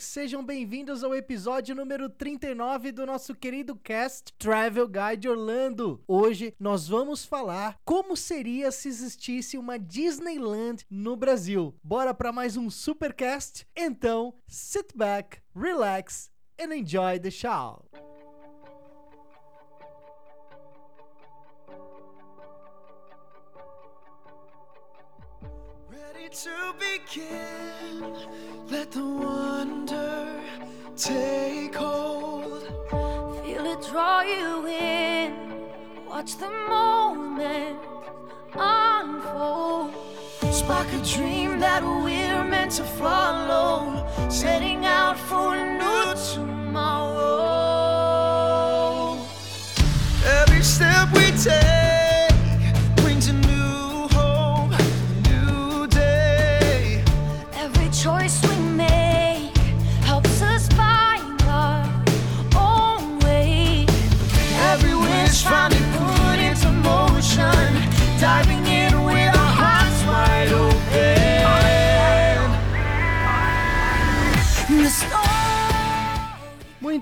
Folks! Sejam bem-vindos ao episódio número 39 do nosso querido cast Travel Guide Orlando. Hoje nós vamos falar como seria se existisse uma Disneyland no Brasil. Bora para mais um supercast? Então, sit back, relax and enjoy the show. Ready to begin. Let the wonder take hold. Feel it draw you in. Watch the moment unfold. Spark a dream that we're meant to follow. Setting out for a new tomorrow. Every step we take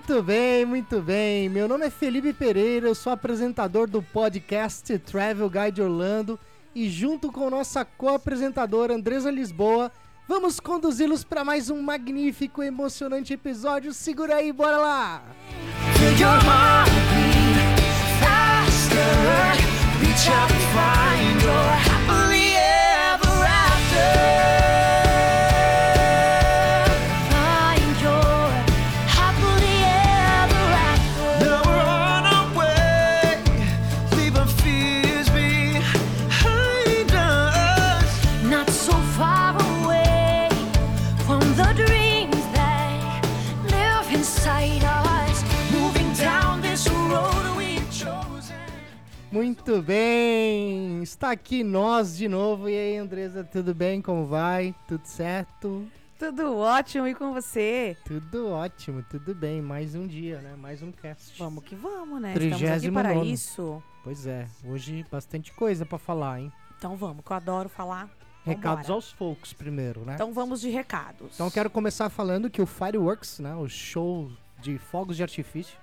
Muito bem, muito bem. Meu nome é Felipe Pereira, eu sou apresentador do podcast Travel Guide Orlando e junto com nossa co-apresentadora Andresa Lisboa, vamos conduzi-los para mais um magnífico e emocionante episódio. Segura aí, bora lá! Feel Muito bem, está aqui nós de novo. E aí, Andresa, tudo bem? Como vai? Tudo certo? Tudo ótimo e com você? Tudo ótimo, tudo bem. Mais um dia, né? Mais um cast. Vamos que vamos, né? Estamos aqui para isso. Pois é, hoje bastante coisa pra falar, hein? Então vamos, que eu adoro falar. Recados Vambora. aos folks primeiro, né? Então vamos de recados. Então eu quero começar falando que o Fireworks, né, o show de fogos de artifício,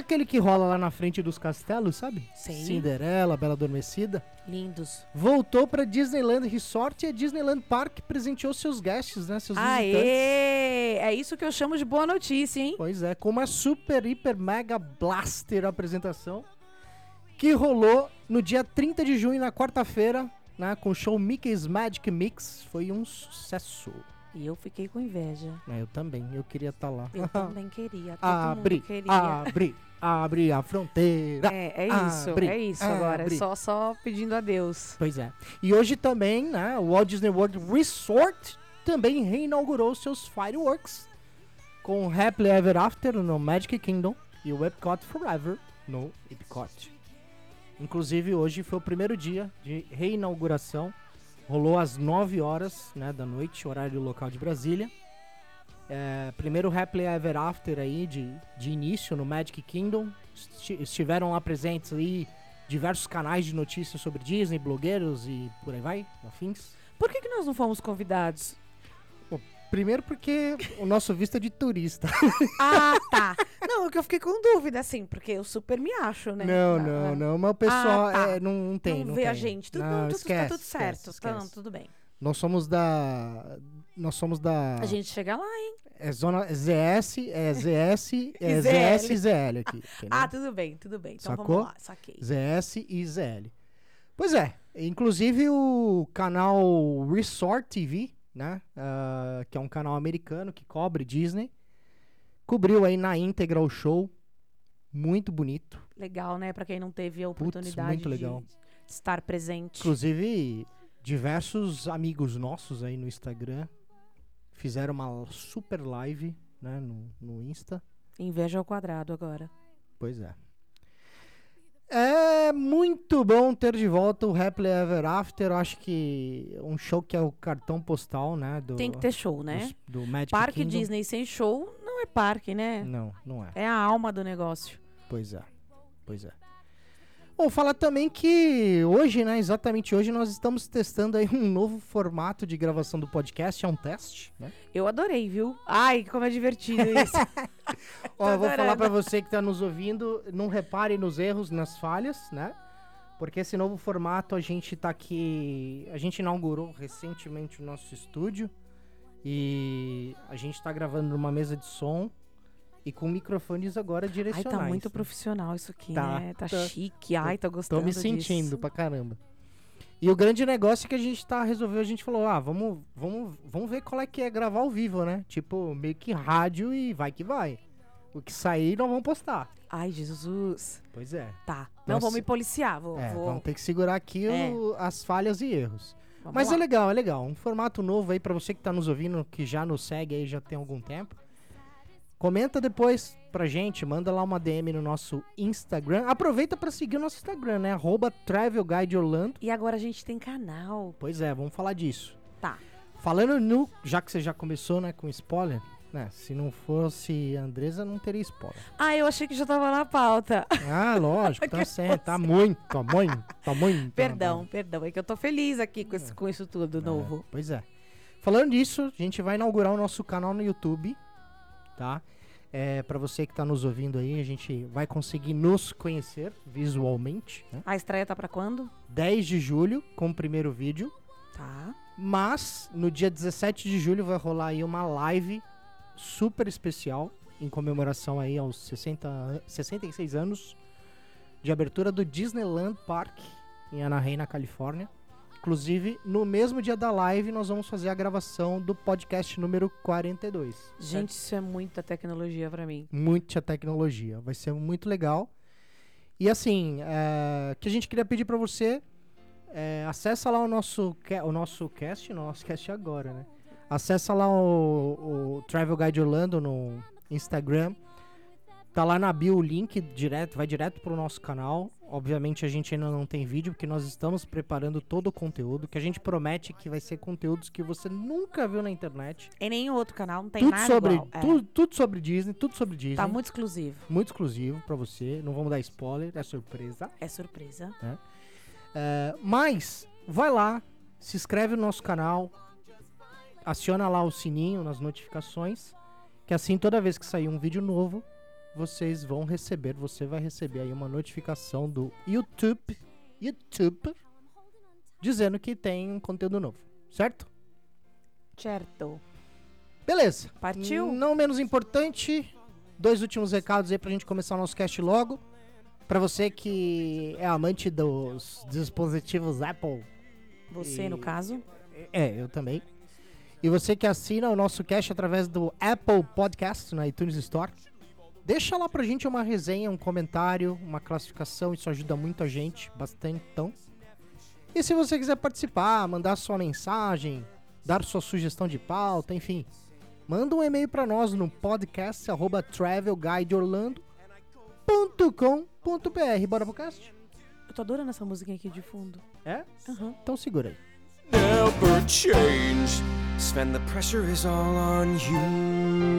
aquele que rola lá na frente dos castelos, sabe? Sim. Cinderela, Bela Adormecida, Lindos. voltou pra Disneyland Resort e a Disneyland Park presenteou seus guests, né, seus visitantes. Aê! É isso que eu chamo de boa notícia, hein? Pois é, com uma super, hiper, mega blaster apresentação que rolou no dia 30 de junho, na quarta-feira, né, com o show Mickey's Magic Mix. Foi um sucesso. E eu fiquei com inveja. É, eu também, eu queria estar lá. Eu também queria. Abre, queria. abre, abre a fronteira. É, é isso, Abre, é isso agora. É só, só pedindo a Deus. Pois é. E hoje também, né, o Walt Disney World Resort também reinaugurou seus fireworks com Happily Ever After no Magic Kingdom e o Epcot Forever no Epcot. Inclusive, hoje foi o primeiro dia de reinauguração. Rolou às 9 horas né, da noite, horário local de Brasília. É, primeiro Happily Ever After aí de, de início no Magic Kingdom. Esti- Estiveram lá presentes aí diversos canais de notícias sobre Disney, blogueiros e por aí vai, afins. Por que, que nós não fomos convidados? Primeiro porque o nosso visto é de turista. Ah, tá. Não, é que eu fiquei com dúvida, assim, porque eu super me acho, né? Não, Ah, não, não, mas o pessoal Ah, tá. é, não, não tem, não não vê tem. a gente. Tudo, Não, não, tudo, esquece, tá tudo certo. esquece, Então, esquece. tudo bem. Nós somos da nós somos da A gente chega lá, hein? é zona ZS, é ZS, é ZS e ZL aqui, entendeu? Ah, tudo bem, tudo bem. Então Sacou? vamos lá, saquei. ZS e ZL. Pois é, inclusive o canal Resort TV, né, ah, que é um canal americano que cobre Disney, cobriu aí na íntegra o show, muito bonito. Legal, né? Pra quem não teve a oportunidade muito legal. de estar presente. Inclusive, diversos amigos nossos aí no Instagram fizeram uma super live, né, no, no Insta. Inveja ao quadrado agora. Pois é. É muito bom ter de volta o Happily Ever After. Eu acho que um show que é o cartão postal, né? Do, Tem que ter show, né? dos- do Magic Parque Kingdom. Disney sem show não é parque, né? Não, não é. É a alma do negócio. Pois é. Pois é. Bom, falar também que hoje, né, exatamente hoje, nós estamos testando aí um novo formato de gravação do podcast, é um teste, né? Eu adorei, viu? Ai, como é divertido isso. Ó, eu vou falar pra você que tá nos ouvindo, não repare nos erros, nas falhas, né? Porque esse novo formato a gente tá aqui, a gente inaugurou recentemente o nosso estúdio e a gente tá gravando numa mesa de som e com microfones agora Ai, direcionais. tá muito né? profissional isso aqui, Tá, né? Tá, tá. chique. Ai, tô gostando Tô me disso. sentindo pra caramba. E o grande negócio é que a gente tá resolveu, a gente falou, ah, vamos, vamos, vamos ver qual é que é gravar ao vivo, né? Tipo, meio que rádio e vai que vai. O que sair nós vamos postar. Ai, Jesus. Pois é. Tá. Não, Nossa. vou me policiar. Vou, É, vou... vamos ter que segurar aqui É. o- as falhas e erros. vamos Mas lá. é legal, é legal. Um formato novo aí pra você que tá nos ouvindo, que já nos segue aí já tem algum tempo. Comenta depois pra gente, manda lá uma DM no nosso Instagram. Aproveita pra seguir o nosso Instagram, né? Arroba Travel Guide Orlando. E agora a gente tem canal. Pois é, vamos falar disso. Tá. Falando no. Já que você já começou, né, com spoiler, né? Se não fosse a Andresa, não teria spoiler. Ah, eu achei que já tava na pauta. Ah, lógico, tá certo. Tá muito, tá muito, tá muito. perdão, perdão. É que eu tô feliz aqui com, esse- com isso tudo É, novo. pois é. Falando disso, a gente vai inaugurar o nosso canal no YouTube, tá? É, para você que tá nos ouvindo aí, a gente vai conseguir nos conhecer visualmente, né? A estreia tá pra quando? 10 de julho, com o primeiro vídeo. Tá. Mas no dia 17 de julho vai rolar aí uma live super especial em comemoração aí aos 60, an- 66 anos de abertura do Disneyland Park em Anaheim, na Califórnia. Inclusive, no mesmo dia da live, nós vamos fazer a gravação do podcast número 42. Gente, isso é muita tecnologia pra mim. muita tecnologia. Vai ser muito legal. E assim, é, que a gente queria pedir pra você, é, acessa lá o nosso, o nosso cast, nosso cast agora, né? Acessa lá o, o Travel Guide Orlando no Instagram. Tá lá na bio o link direto, vai direto pro nosso canal. Obviamente a gente ainda não tem vídeo, porque nós estamos preparando todo o conteúdo, que a gente promete que vai ser conteúdos que você nunca viu na internet. Em nenhum outro canal não tem tudo nada sobre, igual. É. tudo, tudo sobre Disney, tudo sobre Disney Tá muito exclusivo. muito exclusivo pra você. Não vamos dar spoiler, é surpresa. É surpresa. É, mas vai lá, se inscreve no nosso canal, aciona lá o sininho nas notificações, que assim toda vez que sair um vídeo novo, vocês vão receber, você vai receber aí uma notificação do YouTube, YouTube, dizendo que tem um conteúdo novo, certo? Certo. Beleza. Partiu? Não menos importante, dois últimos recados aí pra gente começar o nosso cast logo. Pra você que é amante dos dispositivos Apple, Você, E- no caso. é, eu também. E você que assina o nosso cast através do Apple Podcast na iTunes Store, deixa lá pra gente uma resenha, um comentário, uma classificação, isso ajuda muito a gente, bastante então. E se você quiser participar, mandar sua mensagem, dar sua sugestão de pauta, enfim, manda um e-mail pra nós no podcast arroba travelguideorlando.com.br. Bora pro cast? Eu tô adorando essa musiquinha aqui de fundo. É? Aham. Então segura aí. never change. Sven, the pressure is all on you.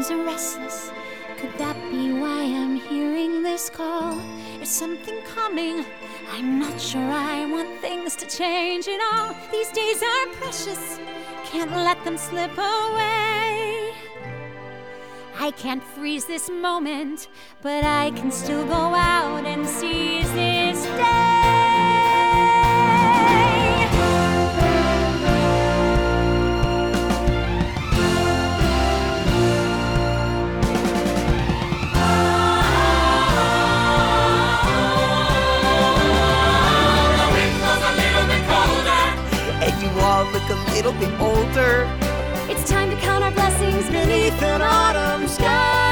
Are restless. Could that be why I'm hearing this call? Is something coming? I'm not sure I want things to change at all. These days are precious. Can't let them slip away. I can't freeze this moment, but I can still go out and seize this day. A older. It's time to count our blessings beneath an autumn sky.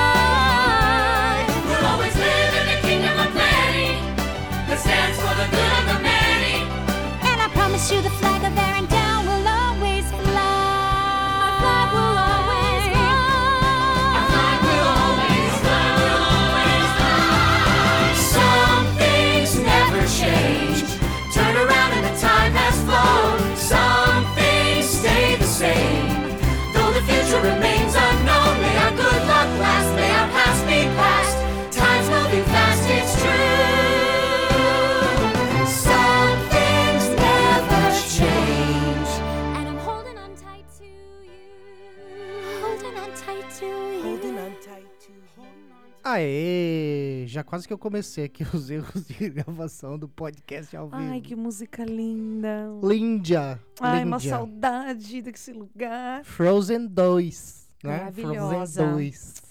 Aê! Já quase que eu comecei aqui os erros de gravação do podcast ao vivo. Ai, que música linda. Líndia! Ai, uma saudade desse lugar. Frozen 2, né? Maravilhosa. Frozen 2.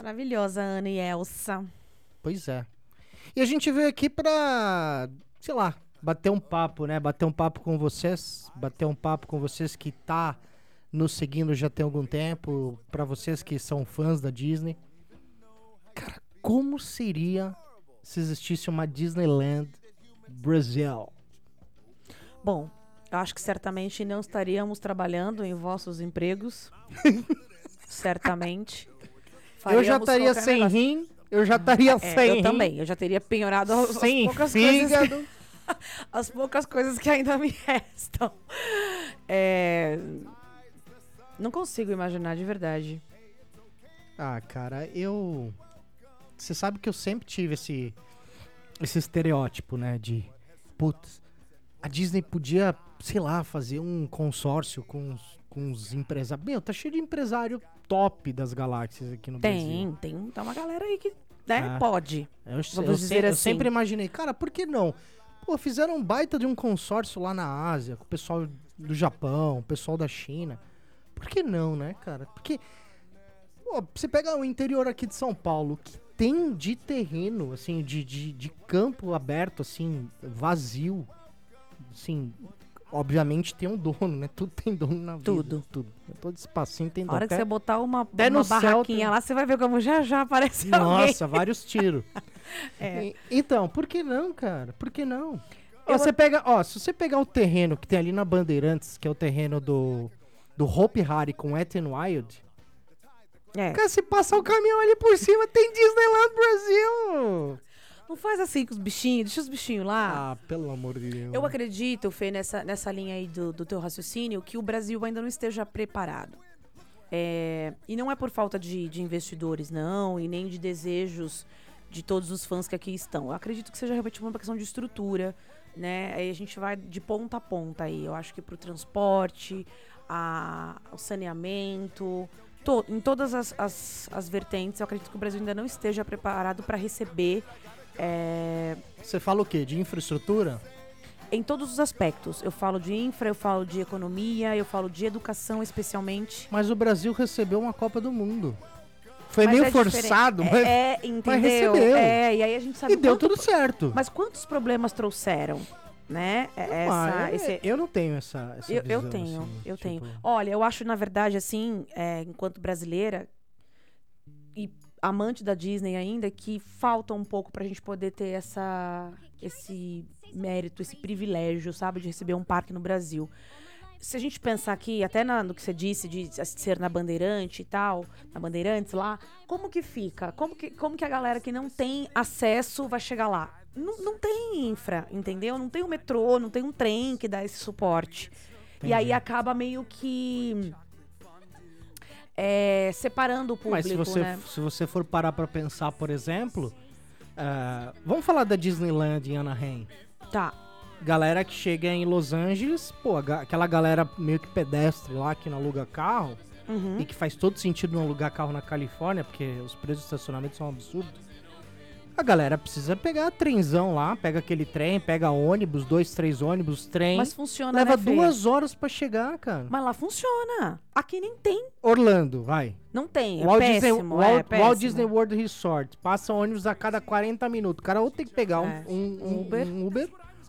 Maravilhosa, Ana e Elsa. Pois é. E a gente veio aqui pra, sei lá, bater um papo, né? Bater um papo com vocês, bater um papo com vocês que tá nos seguindo já tem algum tempo, pra vocês que são fãs da Disney. Cara, como seria se existisse uma Disneyland Brasil? Bom, eu acho que certamente não estaríamos trabalhando em vossos empregos. certamente. eu já Faríamos estaria sem negócio. rim, eu já estaria É, sem eu rim, também. Eu já teria penhorado as, as poucas coisas fígado. as poucas coisas que ainda me restam. É, Não consigo imaginar de verdade. Ah, cara, eu. Você sabe que eu sempre tive esse. Esse estereótipo, né? De. Putz, a Disney podia, sei lá, fazer um consórcio com os, com os empresários. Meu, tá cheio de empresário top das galáxias aqui no Brasil. Tem, tem, tem uma galera aí que né, Ah. pode. Eu, eu se- eu assim. sempre imaginei, cara, por que não? Pô, fizeram um baita de um consórcio lá na Ásia, com o pessoal do Japão, o pessoal da China. Por que não, né, cara? Porque, pô, você pega o interior aqui de São Paulo, que tem de terreno, assim, de, de, de campo aberto, assim, vazio, assim, obviamente tem um dono, né? Tudo tem dono na vida. Tudo. Tudo. Todo espacinho tem A dono. hora que você botar uma, até uma no barraquinha tem- lá, você vai ver como já já aparece alguém. Nossa, vários tiros. É. E- Então, por que não, cara? Por que não? Ó, Eu- você pega, ó, se você pegar o terreno que tem ali na Bandeirantes, que é o terreno do do Hope Hari com Wet n Wild, É. cara, se passar o caminhão ali por cima, tem Disneyland Brasil. Não faz assim com os bichinhos, deixa os bichinhos lá. Ah, pelo amor de Deus. Eu acredito, Fê, nessa, nessa linha aí do, do teu raciocínio, que o Brasil ainda não esteja preparado. É, e não é por falta de, de investidores, não, e nem de desejos de todos os fãs que aqui estão. Eu acredito que seja realmente uma questão de estrutura, né? Aí a gente vai de ponta a ponta aí. Eu acho que pro transporte, a, o saneamento, to- em todas as, as, as vertentes, eu acredito que o Brasil ainda não esteja preparado para receber é, Você fala o quê? De infraestrutura? em todos os aspectos. Eu falo de infra, eu falo de economia, eu falo de educação especialmente. Mas o Brasil recebeu uma Copa do Mundo. Foi Mas meio é forçado, diferente. mas É, é, entendeu? recebeu. É, e aí a gente sabe e deu quanto- tudo certo. Mas quantos problemas trouxeram, né? É- Ah, Essa, é- esse- eu não tenho essa, essa eu, eu visão, tenho, assim, eu tipo- tenho. Olha, eu acho, na verdade, assim, é, enquanto brasileira e amante da Disney ainda, que falta um pouco pra gente poder ter essa, esse mérito, esse privilégio, sabe, de receber um parque no Brasil. Se a gente pensar aqui, até na- no que você disse de ser na Bandeirante e tal, na Bandeirantes lá, como que fica? Como que, como que a galera que não tem acesso vai chegar lá? Não, não tem infra, entendeu? Não tem um metrô, não tem um trem que dá esse suporte. E aí acaba meio que é, separando o público, Mas se você, né? se você for parar pra pensar, por exemplo, ah, vamos falar da Disneyland em Anaheim. Tá. Galera que chega em Los Angeles, pô, aquela galera meio que pedestre lá que não aluga carro, Uhum. e que faz todo sentido não alugar carro na Califórnia, porque os preços de estacionamento são absurdos. A galera precisa pegar trenzão lá, pega aquele trem, pega ônibus, dois, três ônibus, trem. Mas funciona, leva né, duas horas pra chegar, cara. Mas lá funciona. Aqui nem tem. Orlando, vai. Não tem. É Walt, Disney, péssimo, Walt- é Walt. Disney World Resort. Passa ônibus a cada 40 minutos. O cara ou tem que pegar um- É. um, um- Uber. um Uber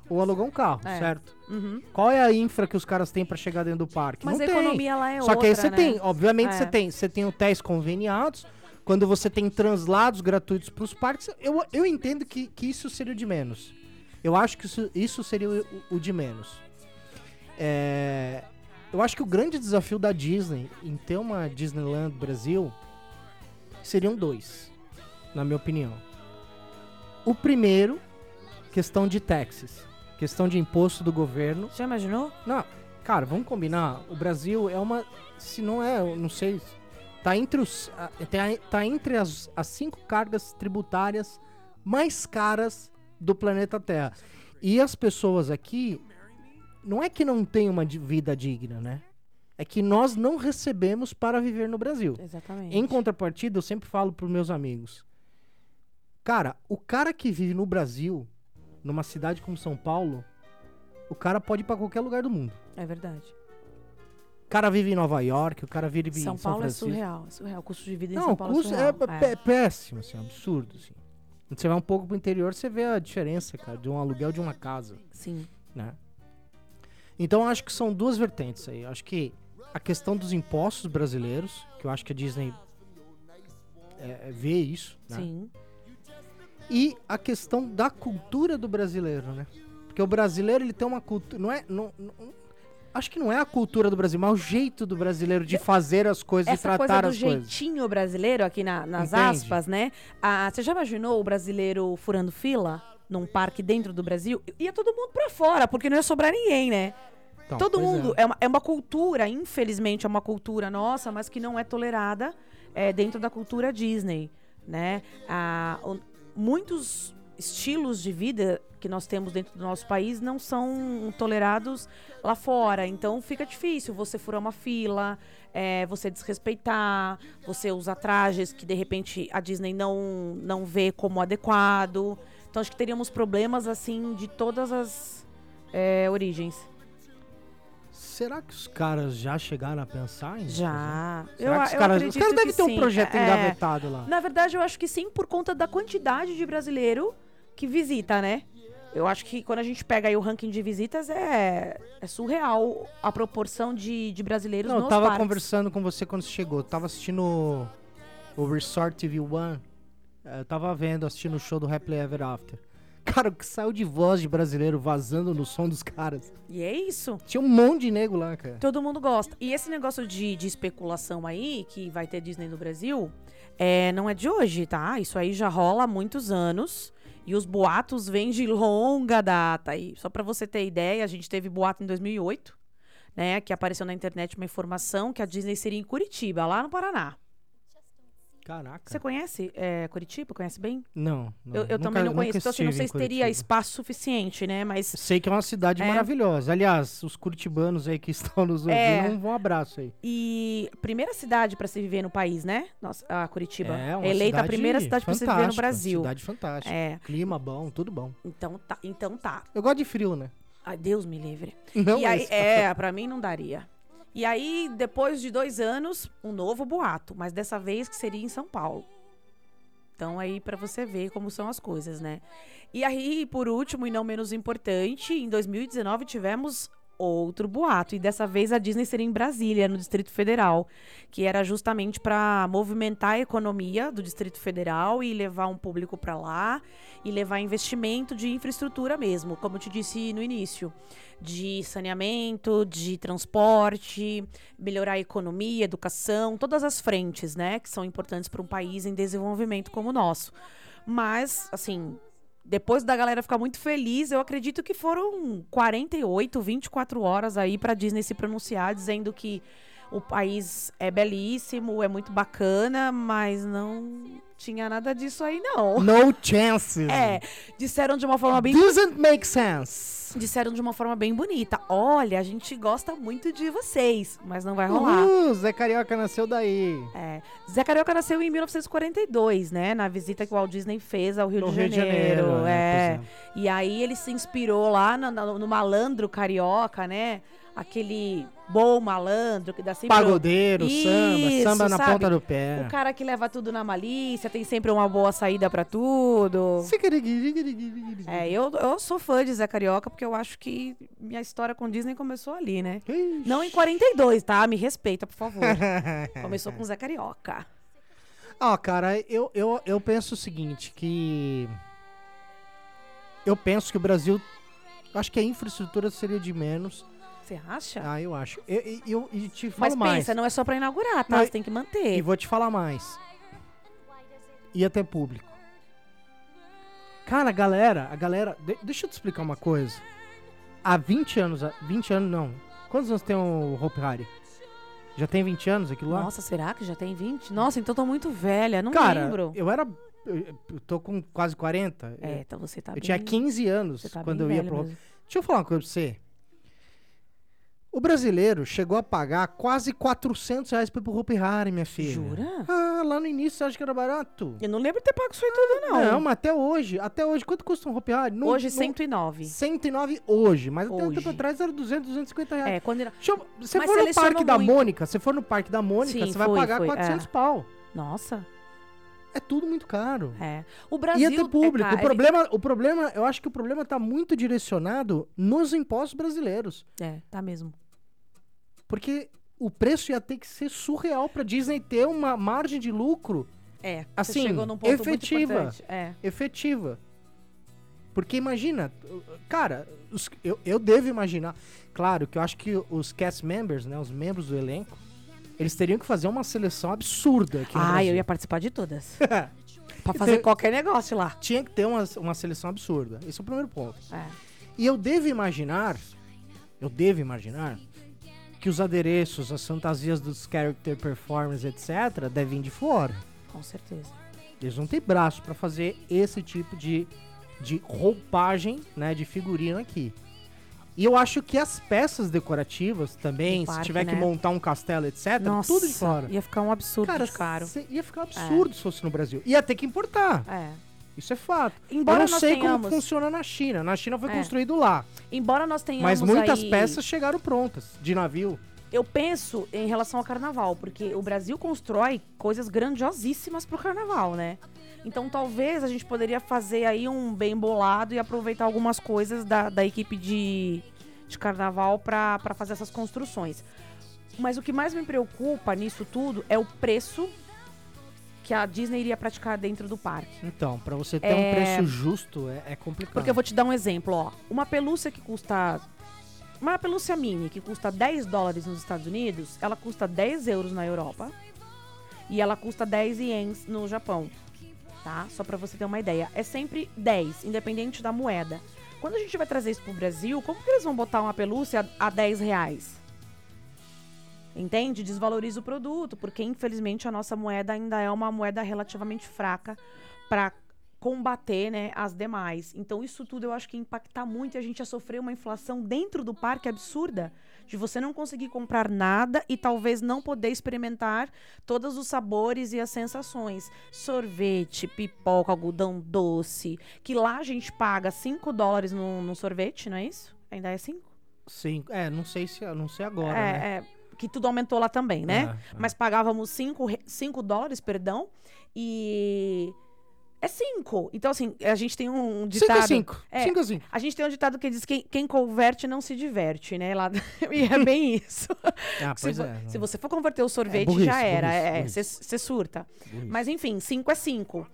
ou alugar um carro, É. certo? Uhum. Qual é a infra que os caras têm pra chegar dentro do parque? Mas Não a tem. economia lá é Só outra, que aí você né? tem, obviamente É. você tem, você tem hotéis conveniados. Quando você tem translados gratuitos pros parques, eu, eu entendo que, que isso seria o de menos. Eu acho que isso, isso seria o, o de menos. É, eu acho que o grande desafio da Disney em ter uma Disneyland Brasil seriam dois, na minha opinião. O primeiro, questão de taxas, questão de imposto do governo. Já imaginou? Não, cara, vamos combinar. O Brasil é uma. Se não é, eu não sei. Tá entre, os, tá, entre as, as cinco cargas tributárias mais caras do planeta Terra. E as pessoas aqui. Não é que não tem uma vida digna, né? é que nós não recebemos para viver no Brasil. Exatamente. Em contrapartida, eu sempre falo pros meus amigos. Cara, o cara que vive no Brasil, numa cidade como São Paulo, o cara pode ir pra qualquer lugar do mundo. É verdade. O cara vive em Nova York, o cara vive São em São Paulo é Francisco. surreal, é surreal. O custo de vida em Não, São o Paulo custo é é, surreal. pé- péssimo, assim, absurdo, assim. Quando você vai um pouco pro interior, você vê a diferença, cara, de um aluguel de uma casa, Sim. né? Então, acho que são duas vertentes aí. Acho que a questão dos impostos brasileiros, que eu acho que a Disney é, é, vê isso, né? Sim. E a questão da cultura do brasileiro, né? Porque o brasileiro, ele tem uma cultura... Não é... Não, não- acho que não é a cultura do Brasil, mas o jeito do brasileiro de fazer as coisas, de Essa coisa tratar do as coisas. jeitinho brasileiro, aqui na- nas Entende? aspas, né? Ah, você já imaginou o brasileiro furando fila num parque dentro do Brasil? Ia todo mundo pra fora, porque não ia sobrar ninguém, né? Então, todo pois é. mundo. É. uma, é uma cultura, infelizmente, é uma cultura nossa, mas que não é tolerada é, dentro da cultura Disney, né? Ah, o- muitos estilos de vida que nós temos dentro do nosso país não são tolerados lá fora. Então fica difícil você furar uma fila, é, você desrespeitar, você usar trajes que de repente a Disney não, não vê como adequado. Então acho que teríamos problemas assim de todas as é, origens. Será que os caras já chegaram a pensar em Já. Será eu, que os caras, os caras devem ter um sim. projeto É. engavetado lá. Na verdade, eu acho que sim, por conta da quantidade de brasileiro que visita, né? Eu acho que quando a gente pega aí o ranking de visitas, é, é surreal a proporção de, de brasileiros Não, eu nos tava parques. conversando com você quando você chegou. Eu tava assistindo o, o Resort TV One. É, Eu tava vendo, assistindo o show do Happily Ever After. Cara, o que saiu de voz de brasileiro vazando no som dos caras. E é isso. Tinha um monte de nego lá, cara. Todo mundo gosta. E esse negócio de, de especulação aí, que vai ter Disney no Brasil, é, não é de hoje, tá? Isso aí já rola há muitos anos. E os boatos vêm de longa data. E só pra você ter ideia, a gente teve boato em 2008, né? Que apareceu na internet uma informação que a Disney seria em Curitiba, lá no Paraná. Caraca. Você conhece é, Curitiba? Conhece bem? Não, não. eu eu nunca- também não conheço. Então, assim, não sei se teria espaço suficiente, né? Mas Sei que é uma cidade É. maravilhosa. Aliás, os curitibanos aí que estão nos ouvindo, É. um, um abraço aí. E primeira cidade pra se viver no país, né? Nossa, a Curitiba. É, uma Eleita a primeira cidade pra se viver no Brasil. Cidade fantástica. É. Clima bom, tudo bom. Então tá, então tá. Eu gosto de frio, né? Ai, Deus me livre. Não, e aí, é, pra mim não daria. E aí, depois de dois anos, um novo boato, mas dessa vez que seria em São Paulo. Então aí pra você ver como são as coisas, né? E aí, por último e não menos importante, em 2019 tivemos outro boato e dessa vez a Disney seria em Brasília, no Distrito Federal, que era justamente para movimentar a economia do Distrito Federal e levar um público para lá e levar investimento de infraestrutura mesmo, como eu te disse no início, de saneamento, de transporte, melhorar a economia, educação, todas as frentes, né, que são importantes para um país em desenvolvimento como o nosso. Mas, assim, depois da galera ficar muito feliz, eu acredito que foram 48, 24 horas aí pra Disney se pronunciar, dizendo que o país é belíssimo, é muito bacana, mas não tinha nada disso aí, não. No chances. É, disseram de uma forma bem Doesn't make sense. disseram de uma forma bem bonita. Olha, a gente gosta muito de vocês, mas não vai rolar. Uhul, Zé Carioca nasceu daí. É. Zé Carioca nasceu em 1942, né? Na visita que o Walt Disney fez ao Rio, No de, Rio de Janeiro. Janeiro, é. é, E aí ele se inspirou lá no, no- no malandro carioca, né? Aquele bom malandro que dá sempre. Pagodeiro, samba, Isso, samba na sabe? ponta do pé. O cara que leva tudo na malícia, tem sempre uma boa saída pra tudo. É, eu, eu sou fã de Zé Carioca porque eu acho que minha história com Disney começou ali, né? Não em 42, tá? Me respeita, por favor. Começou com Zé Carioca. Ó, cara, eu, eu, eu penso o seguinte, que... Eu penso que o Brasil... Acho que a infraestrutura seria de menos. Você acha? Ah, eu acho. Eu, eu, eu, e te falo Mas mais. pensa, não é só pra inaugurar, tá? Não, Você tem que manter. E vou te falar mais. Ia ter público. Cara, a galera, a galera. de- deixa eu te explicar uma coisa. Há 20 anos. a- 20 anos não. Quantos anos tem o Hope Hari? Já tem 20 anos aquilo lá? Nossa, será que já tem 20? Nossa, então tô muito velha, não Cara, lembro. eu era. Eu eu tô com quase 40. É, então você tá eu bem... tinha 15 anos tá quando eu ia pro. mesmo. Deixa eu falar uma coisa pra você. O brasileiro chegou a pagar quase 400 reais pro Hopi Hari, minha filha. Jura? Ah, lá no início você acha que era barato? Eu não lembro de ter pago isso aí tudo, não. Não, mas até hoje, até hoje, quanto custa um Hopi Hari? No- Hoje, no- 109. 109 hoje, mas até um tempo atrás era 200, 250 reais. É, quando era... Eu- você Mas for no Parque da muito. Mônica, você for no Parque da Mônica, Sim, você vai foi, pagar foi, 400 é. pau. Nossa, É tudo muito caro. é. O Brasil... Ia ter público. É, o, problema, o problema, eu acho que o problema tá muito direcionado nos impostos brasileiros. É, tá mesmo. Porque o preço ia ter que ser surreal pra Disney ter uma margem de lucro É, Assim, chegou num ponto efetiva. É. efetiva. Porque imagina, cara, os- eu, eu devo imaginar. Claro que eu acho que os cast members, né, os membros do elenco, eles teriam que fazer uma seleção absurda aqui Ah, eu ia participar de todas. pra fazer Então- qualquer negócio lá. Tinha que ter uma, uma seleção absurda. Esse é o primeiro ponto. É. E eu devo imaginar, eu devo imaginar, que os adereços, as fantasias dos character performers, etc., devem de fora. Com certeza. Eles não têm braço pra fazer esse tipo de, de roupagem, né, de figurino aqui. E eu acho que as peças decorativas também, Do se parque, tiver que né? montar um castelo, etc., Nossa, tudo de fora. ia ficar um absurdo Cara, caro. ia ficar absurdo se fosse no Brasil. Ia ter que importar. É. Isso é fato. Embora eu não sei tenhamos- como funciona na China. Na China foi É. construído lá. Embora nós tenhamos Mas muitas aí- peças chegaram prontas, de navio. Eu penso em relação ao carnaval, porque o Brasil constrói coisas grandiosíssimas pro carnaval, né? Então talvez a gente poderia fazer aí um bem bolado e aproveitar algumas coisas da, da equipe de, de carnaval pra fazer essas construções. Mas o que mais me preocupa nisso tudo é o preço que a Disney iria praticar dentro do parque. Então, pra você ter É. um preço justo, é, é complicado. Porque eu vou te dar um exemplo, ó. Uma pelúcia que custa. Uma pelúcia mini que custa 10 dólares nos Estados Unidos, ela custa 10 euros na Europa. E ela custa 10 ienes no Japão. Tá? Só pra você ter uma ideia. É sempre 10, independente da moeda. Quando a gente vai trazer isso pro Brasil, como que eles vão botar uma pelúcia a 10 reais? Entende? Desvaloriza o produto, porque infelizmente a nossa moeda ainda é uma moeda relativamente fraca para combater né, as demais. Então, isso tudo eu acho que impacta muito e a gente ia sofrer uma inflação dentro do parque absurda. De você não conseguir comprar nada e talvez não poder experimentar todos os sabores e as sensações. Sorvete, pipoca, algodão doce. Que lá a gente paga 5 dólares no, no sorvete, não é isso? Ainda é 5? Sim, é, não sei se não sei agora, é, né? é, que tudo aumentou lá também, né? É, é. Mas pagávamos 5 dólares, perdão, e é 5. Então, assim, a gente tem um 5 ditado... a 5. É. 5 a 5. A gente tem um ditado que diz que quem converte não se diverte, né? Lá... e é bem isso. Ah, se, vo- é. se você for converter o sorvete, burrice, já era. burrice, É, você surta. Burrice. Mas enfim, 5 é 5.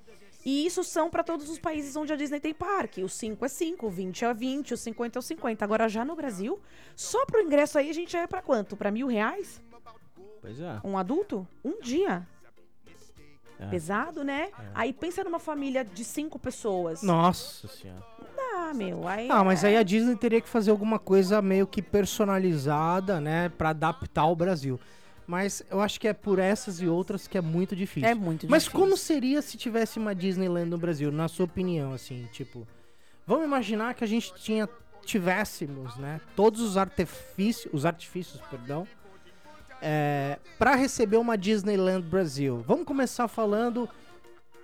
E isso são para todos os países onde a Disney tem parque. O 5 é 5, o 20 é 20, o 50 é o 50. Agora, já no Brasil, só pro ingresso aí a gente é para quanto? Para mil reais? Pois é. Um adulto? Um dia. É. Pesado, né? Aí pensa numa família de cinco pessoas. Nossa senhora. Ah, meu. Aí Ah, mas é- aí a Disney teria que fazer alguma coisa meio que personalizada, né, Pra adaptar ao Brasil. Mas eu acho que é por essas e outras que é muito difícil. É muito Mas difícil. como seria se tivesse uma Disneyland no Brasil, na sua opinião, assim, tipo, vamos imaginar que a gente tinha tivéssemos, né, todos os artifícios, os artifícios, perdão, é, para receber uma Disneyland Brasil. Vamos começar falando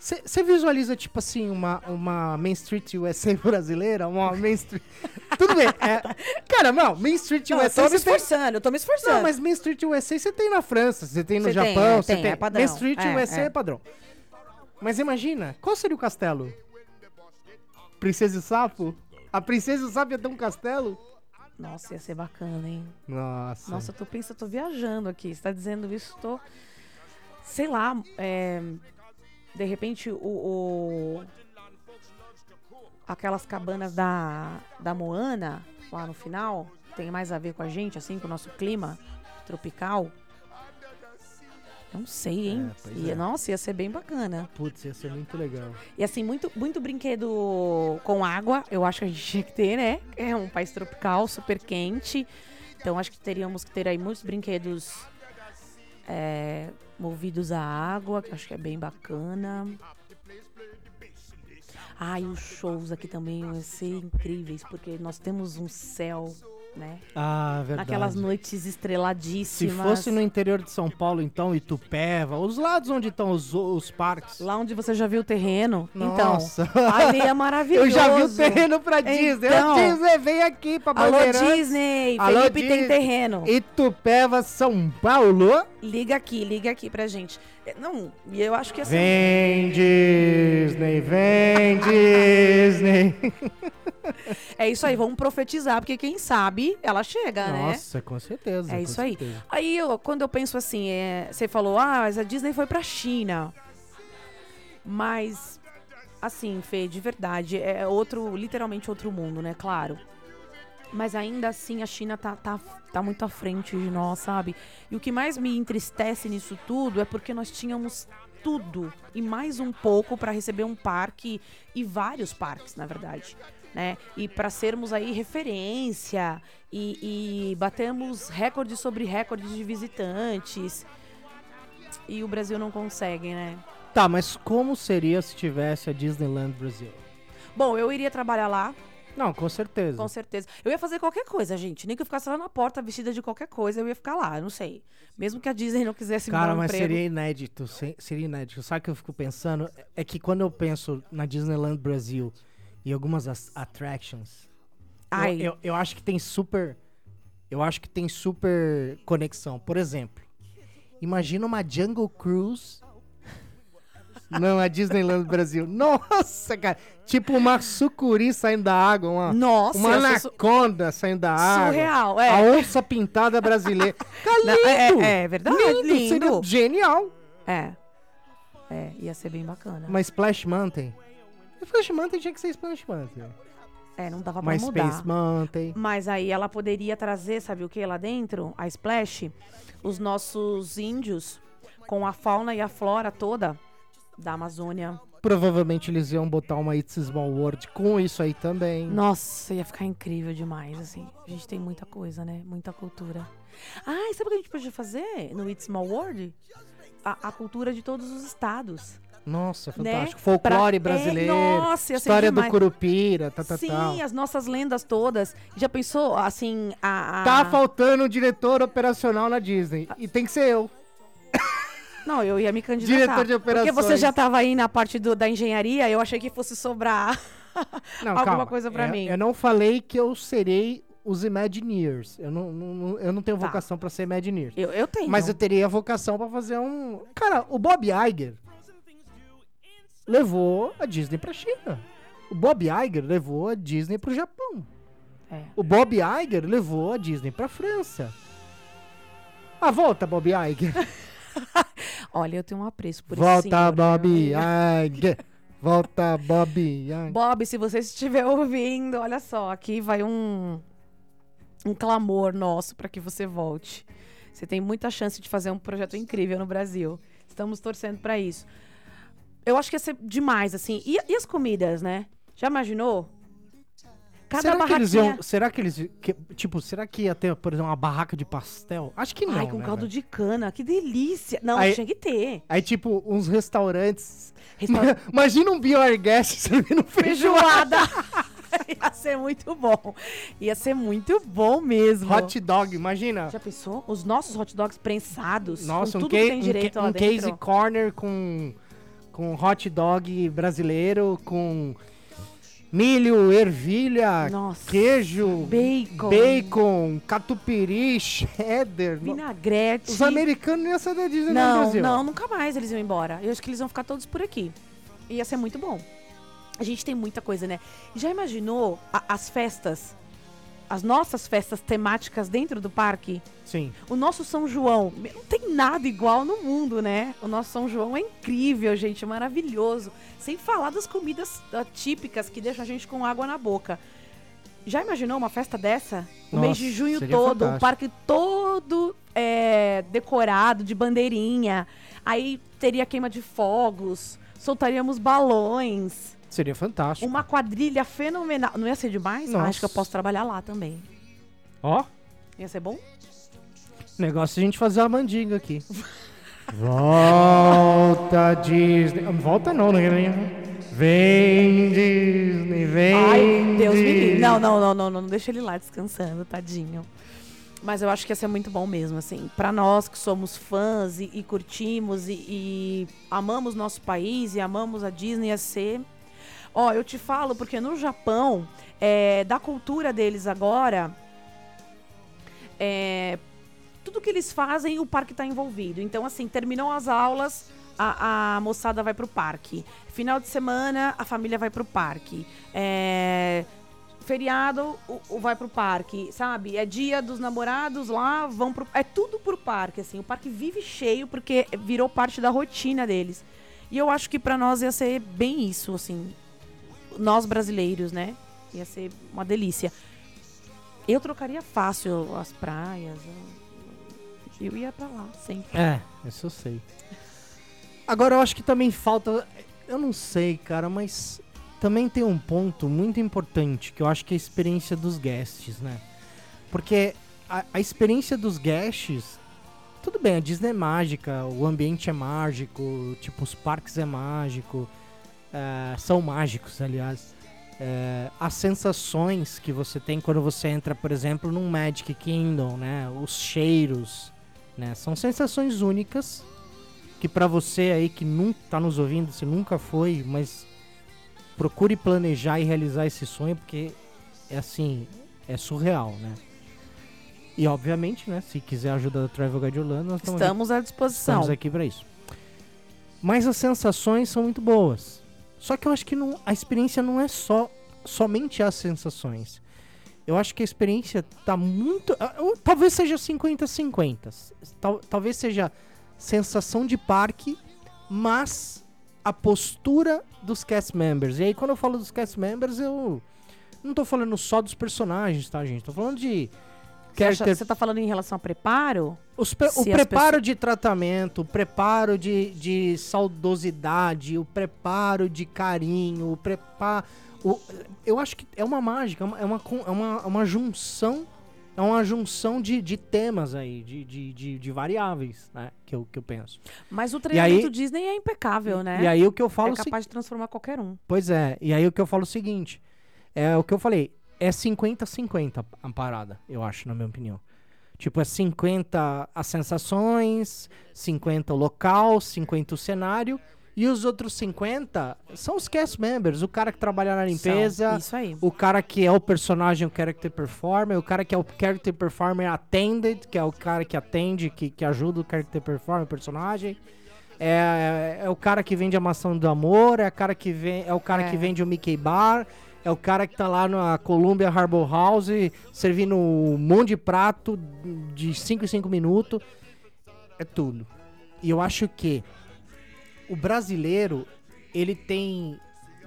você visualiza, tipo assim, uma, uma Main Street USA brasileira? Uma Main Street. Tudo bem. é- Cara, não, Main Street Não, eu USA. tô me você tem- esforçando, eu tô me esforçando. Não, mas Main Street USA você tem na França, você tem no tem, Japão, é, você tem, tem. é padrão. Main Street É, USA é. é. padrão. Mas imagina, qual seria o castelo? Princesa e Sapo? A Princesa e o Sapo ia ter um castelo? Nossa, ia ser bacana, hein? Nossa. Nossa, eu tô pensando, eu tô viajando aqui. Você tá dizendo isso, tô. Sei lá, é, De repente, o, o- Aquelas cabanas da, da Moana, lá no final, tem mais a ver com a gente, assim, com o nosso clima tropical. Não sei, hein? É, Ia- é. Nossa, ia ser bem bacana. Putz, ia ser muito legal. E assim, muito, muito brinquedo com água, eu acho que a gente tinha que ter, né? É um país tropical, super quente. Então acho que teríamos que ter aí muitos brinquedos é, movidos a água, que eu acho que é bem bacana. Ah, e os shows aqui também vão ser incríveis, porque nós temos um céu né? Ah, verdade. Naquelas noites Se estreladíssimas. fosse no interior de São Paulo, então, Itupeva, os lados onde estão os, os parques. Lá onde você já viu o terreno. Nossa. Então, ali é maravilhoso. Eu já vi o terreno pra Disney. Então. Ô, Disney, vem aqui pra Alô. Disney! Alô, Felipe tem Disney. terreno. Itupeva, São Paulo. Liga aqui, liga aqui pra gente. É, Não, e eu acho que assim. Vem, Disney, vem, Disney. É isso aí, vamos profetizar, porque quem sabe ela chega, né? Nossa, com certeza. É com isso aí. certeza. Aí, eu, quando eu penso assim, é, você falou, ah, mas a Disney foi pra China. Mas, assim, Fê, de verdade, é outro, literalmente outro mundo, né? Claro. Mas ainda assim, a China tá, tá, tá muito à frente de nós, sabe? E o que mais me entristece nisso tudo é porque nós tínhamos tudo e mais um pouco para receber um parque e vários parques, na verdade. Né? E para sermos aí referência e, e batemos recordes sobre recordes de visitantes. E o Brasil não consegue, né? Tá, mas como seria se tivesse a Disneyland Brasil? Bom, eu iria trabalhar lá, Não, com certeza. com certeza. Eu ia fazer qualquer coisa, gente. Nem que eu ficasse lá na porta vestida de qualquer coisa, eu ia ficar lá, eu não sei. Mesmo que a Disney não quisesse me Cara, dar um mas emprego. seria inédito. se- Seria inédito. Sabe o que eu fico pensando? É que quando eu penso na Disneyland Brasil e algumas as- attractions, eu, Ai, eu, eu acho que tem super. Eu acho que tem super conexão. Por exemplo, imagina uma Jungle Cruise. Não, a Disneyland Brasil. Nossa, cara. Tipo uma sucuri saindo da água, uma, Nossa, uma eu sou su- anaconda saindo da água. surreal, A é. onça pintada brasileira. Cara, Não, lindo! é, é verdade, Lindo, lindo. seria genial. É. É, ia ser bem bacana. Uma Splash Mountain. Splash Mountain tinha que ser Splash Mountain. É, não dava pra Uma mudar. Space Mountain. Mas aí ela poderia trazer, sabe o que lá dentro? A Splash, os nossos índios com a fauna e a flora toda da Amazônia. Provavelmente eles iam botar uma It's Small World com isso aí também. Nossa, ia ficar incrível demais, assim. A gente tem muita coisa, né? Muita cultura. Ah, e sabe o que a gente podia fazer no It's Small World? A, a cultura de todos os estados. Nossa, Né? fantástico. Folclore Pra- é, brasileiro. nossa, ia ser história do. Curupira, tá, tá, Sim, tal. as nossas lendas todas. Já pensou, assim, a... a- Tá faltando um diretor operacional na Disney. E tem que ser eu. Não, eu ia me candidatar. Diretor de Porque você operações. já tava aí na parte do- da engenharia, eu achei que fosse sobrar Não, alguma calma. coisa pra Eu- mim. Eu não falei que eu serei os Imagineers. Eu não, não- eu não tenho Tá. vocação pra ser Imagineer. Eu, eu tenho. Mas eu teria vocação pra fazer um. Cara, o Bob Iger levou a Disney pra China. O Bob Iger levou a Disney pro Japão. É. O Bob Iger levou a Disney pra França. Ah, volta, Bob Iger. Olha, eu tenho um apreço por volta, senhor, Bob viu? Iger. Volta, Bob Iger. Bob, se você estiver ouvindo, olha só, aqui vai um um clamor nosso para que você volte. Você tem muita chance de fazer um projeto incrível no Brasil. Estamos torcendo para isso. Eu acho que ia ser demais, assim. E, e as comidas, né? Já imaginou? Cada será que barraquinha... eles iam. Será que eles. que- tipo, será que ia ter, por exemplo, uma barraca de pastel? Acho que não. Ai, com né, caldo velho? de cana, que delícia. Não, Aí- tinha que ter. Aí, tipo, uns restaurantes. Restaurante- Imagina um Bioarguest servindo feijoada. Feijoada. Ia ser muito bom. Ia ser muito bom mesmo. Hot dog, imagina. Já pensou? Os nossos hot dogs prensados. Nossa, com um, tudo que tem um direito ca- lá um dentro. case corner com, com hot dog brasileiro, com milho, ervilha, Nossa. queijo, Bacon. bacon, catupiry, cheddar. No- Vinagrete. Os americanos não iam saber disso no Não, Brasil. não, nunca mais eles iam embora. Eu acho que eles vão ficar todos por aqui. Ia ser muito bom. A gente tem muita coisa, né? Já imaginou a- as festas? As nossas festas temáticas dentro do parque? Sim. O nosso São João, não tem nada igual no mundo, né? O nosso São João é incrível, gente, é maravilhoso. Sem falar das comidas ah, típicas que deixam a gente com água na boca. Já imaginou uma festa dessa? O mês Nossa, de junho todo, o parque todo é, decorado de bandeirinha. Aí teria queima de fogos, soltaríamos balões. Seria fantástico. Uma quadrilha fenomenal. Não ia ser demais? Ah, acho que eu Nossa. posso trabalhar lá também. Ó, Ia ser bom? negócio é a gente fazer uma mandinga aqui. Volta Disney. Volta não, né? Vem, Disney, vem. Ai, Deus me livre. Disney. Não, não, não, não, não, não deixa ele lá descansando, tadinho. Mas eu acho que ia ser muito bom mesmo, assim. Pra nós que somos fãs e, e curtimos e, e amamos nosso país e amamos a Disney, ia ser. Ó, eu te falo porque no Japão, é, da cultura deles agora, é, tudo que eles fazem, o parque tá envolvido. Então, assim, terminou as aulas, a, a moçada vai pro parque. Final de semana, a família vai pro parque. É, feriado, o, o vai pro parque, sabe? É dia dos namorados lá, vão pro. É tudo pro parque, assim. O parque vive cheio porque virou parte da rotina deles. E eu acho que pra nós ia ser bem isso, assim. Nós brasileiros, né? Ia ser uma delícia. Eu trocaria fácil as praias. Eu, ia pra lá, sempre. É, isso eu sei. Agora eu acho que também falta. Eu não sei, cara, mas também tem um ponto muito importante que eu acho que é a experiência dos guests, né? Porque a, a experiência dos guests. Tudo bem, a Disney é mágica, o ambiente é mágico, tipo, os parques é mágico, é, são mágicos, aliás. É, as sensações que você tem quando você entra, por exemplo, num Magic Kingdom, né? Os cheiros, né? São sensações únicas que pra você aí que nunca tá nos ouvindo, você nunca foi, mas procure planejar e realizar esse sonho porque é assim, é surreal, né? E obviamente, né, se quiser ajuda da Travel Guide Orlando, nós estamos aqui Estamos à disposição. Estamos aqui pra isso. Mas as sensações são muito boas. Só que eu acho que não- a experiência não é só somente as sensações. Eu acho que a experiência tá muito. ah, Talvez seja 50-50. Tal- talvez seja sensação de parque, mas a postura dos cast members. E aí, quando eu falo dos cast members, eu não tô falando só dos personagens, tá, gente? Tô falando de. Você, acha- você tá falando em relação a preparo? pre- o preparo de tratamento, o preparo de, de saudosidade, o preparo de carinho, o preparo. eu acho que é uma mágica, é uma, é uma, é uma, é uma junção. É uma junção de, de temas aí, de, de, de, de variáveis, né? Que eu, que eu penso. Mas o aí- treinamento Disney é impecável, né? E aí o que eu falo é o se- capaz de transformar qualquer um. Pois é, e aí o que eu falo é o seguinte: é o que eu falei, é 50-50 a parada, eu acho, na minha opinião. Tipo, é 50 as sensações, 50 o local, 50 o cenário, e os outros 50 são os cast members, o cara que trabalha na limpeza, São, Isso aí. o cara que é o personagem, o character performer, o cara que é o character performer attended, que é o cara que atende, que, que ajuda o character performer, o personagem. É, é o cara que vende a maçã do amor, é, o cara que vem, é o cara É. que vende o Mickey Bar, é o cara que tá lá na Columbia Harbor House servindo um monte de prato de 5 em 5 minutos. É tudo. E eu acho que o brasileiro, ele tem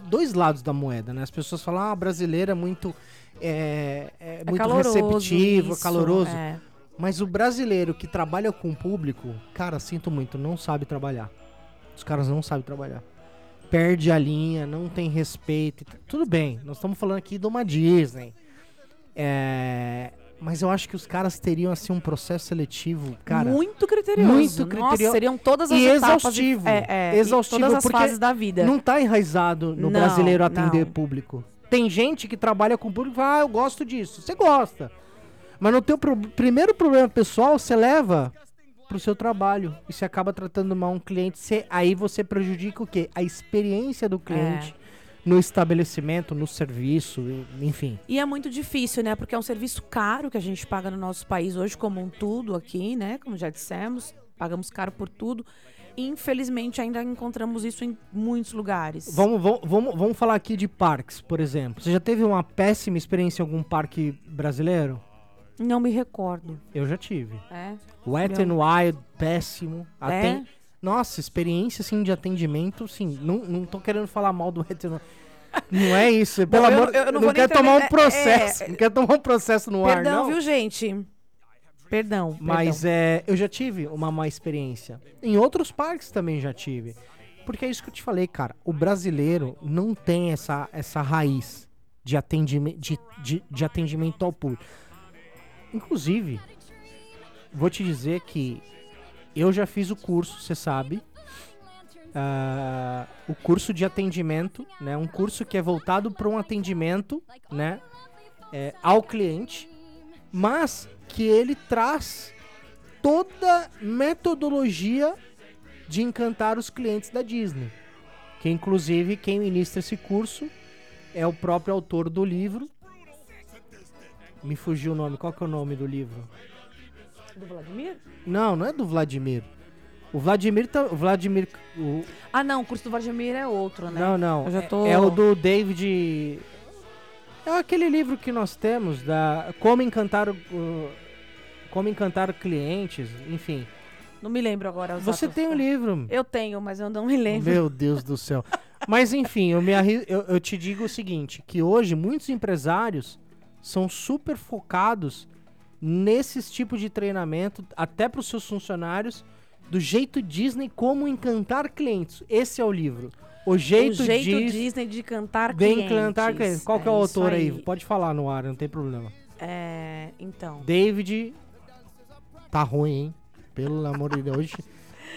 dois lados da moeda, né? As pessoas falam, ah, brasileiro é muito, é, é É muito caloroso, receptivo, isso, caloroso. é. Mas o brasileiro que trabalha com o público, cara, sinto muito, não sabe trabalhar. Os caras não sabem trabalhar. Perde a linha, não tem respeito. Tudo bem, nós estamos falando aqui de uma Disney. É, Mas eu acho que os caras teriam, assim, um processo seletivo, cara. muito criterioso. muito Nossa, criterio- seriam todas as e etapas. exaustivo. De, é, é, e Exaustivo, todas as porque fases da vida. Não tá enraizado no Não, brasileiro atender não. público. Tem gente que trabalha com público e fala, ah, eu gosto disso. Você gosta. Mas no teu pro- primeiro problema pessoal, você leva pro seu trabalho. E você acaba tratando mal um cliente. Você- aí você prejudica o quê? A experiência do cliente no estabelecimento, no serviço, enfim. E é muito difícil, né? Porque é um serviço caro que a gente paga no nosso país hoje, como um tudo aqui, né? Como já dissemos, pagamos caro por tudo. Infelizmente, ainda encontramos isso em muitos lugares. Vamos, vamos, vamos, vamos falar aqui de parques, por exemplo. Você já teve uma péssima experiência em algum parque brasileiro? Não me recordo. Eu já tive. É? Wet and Wild, péssimo. É? Aten- Nossa, experiência assim de atendimento, sim. Não, não tô querendo falar mal do Wet and Wild. Não é isso. Pelo eu- amor, eu não não, nem quero tomar um é- processo. é- Não quero tomar um processo no ar, Perdão, não. viu, gente? Perdão. Mas perdão. é, eu já tive uma má experiência. Em outros parques também já tive. Porque é isso que eu te falei, cara. O brasileiro não tem essa, essa raiz de atendimento, de, de, de atendimento ao público. Inclusive, vou te dizer que eu já fiz o curso, você sabe. ah, o curso de atendimento, né? Um curso que é voltado para um atendimento, né? é, ao cliente, mas que ele traz toda metodologia de encantar os clientes da Disney. Que inclusive quem ministra esse curso é o próprio autor do livro. Me fugiu o nome. Qual que é o nome do livro? Do Vladimir? Não, não é do Vladimir. O Vladimir tá, o Vladimir o- Ah, não, o curso do Vladimir é outro, né? Não, não. É- tô- É, o do David. É aquele livro que nós temos da Como encantar o- Como encantar clientes, enfim. Não me lembro agora. Você tem o livro. Eu tenho, mas eu não me lembro. Meu Deus do céu. Mas enfim, eu, me arri- eu, eu te digo o seguinte, que hoje muitos empresários são super focados nesses tipos de treinamento, até para os seus funcionários, do jeito Disney como encantar clientes. Esse é o livro. O jeito, o jeito Dis- Disney de cantar Bem clientes. cantar clientes. Qual que é o isso autor aí? Pode falar no ar, não tem problema. É, então. David. Tá ruim, hein? Pelo amor de Deus. Hoje,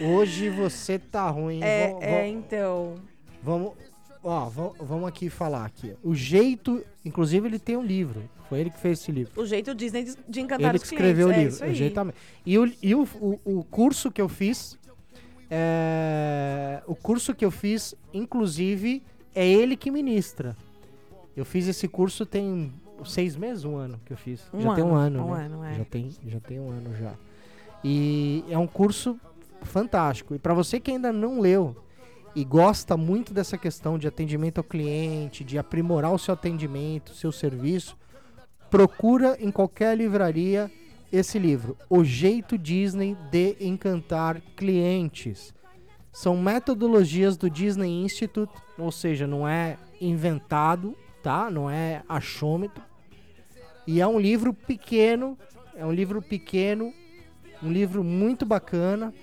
hoje você tá ruim. hein? É, Vamos- é, então. Vamos. Ó, va- vamos aqui falar aqui. O jeito. Inclusive, ele tem um livro. Foi ele que fez esse livro. O jeito Disney de, encantar Ele os que clientes. escreveu o é livro. aí. Exatamente. E, o, e o, o, o curso que eu fiz. é, o curso que eu fiz, inclusive, é ele que ministra. Eu fiz esse curso tem seis meses, um ano que eu fiz. Um já tem um ano, ano, um né? ano, é. Já tem, já tem um ano já. E é um curso fantástico. E para você que ainda não leu e gosta muito dessa questão de atendimento ao cliente, de aprimorar o seu atendimento, seu serviço, procura em qualquer livraria esse livro, O Jeito Disney de Encantar Clientes. São metodologias do Disney Institute, ou seja, não é inventado, tá? Não é achômetro. E é um livro pequeno, é um livro pequeno, um livro muito bacana.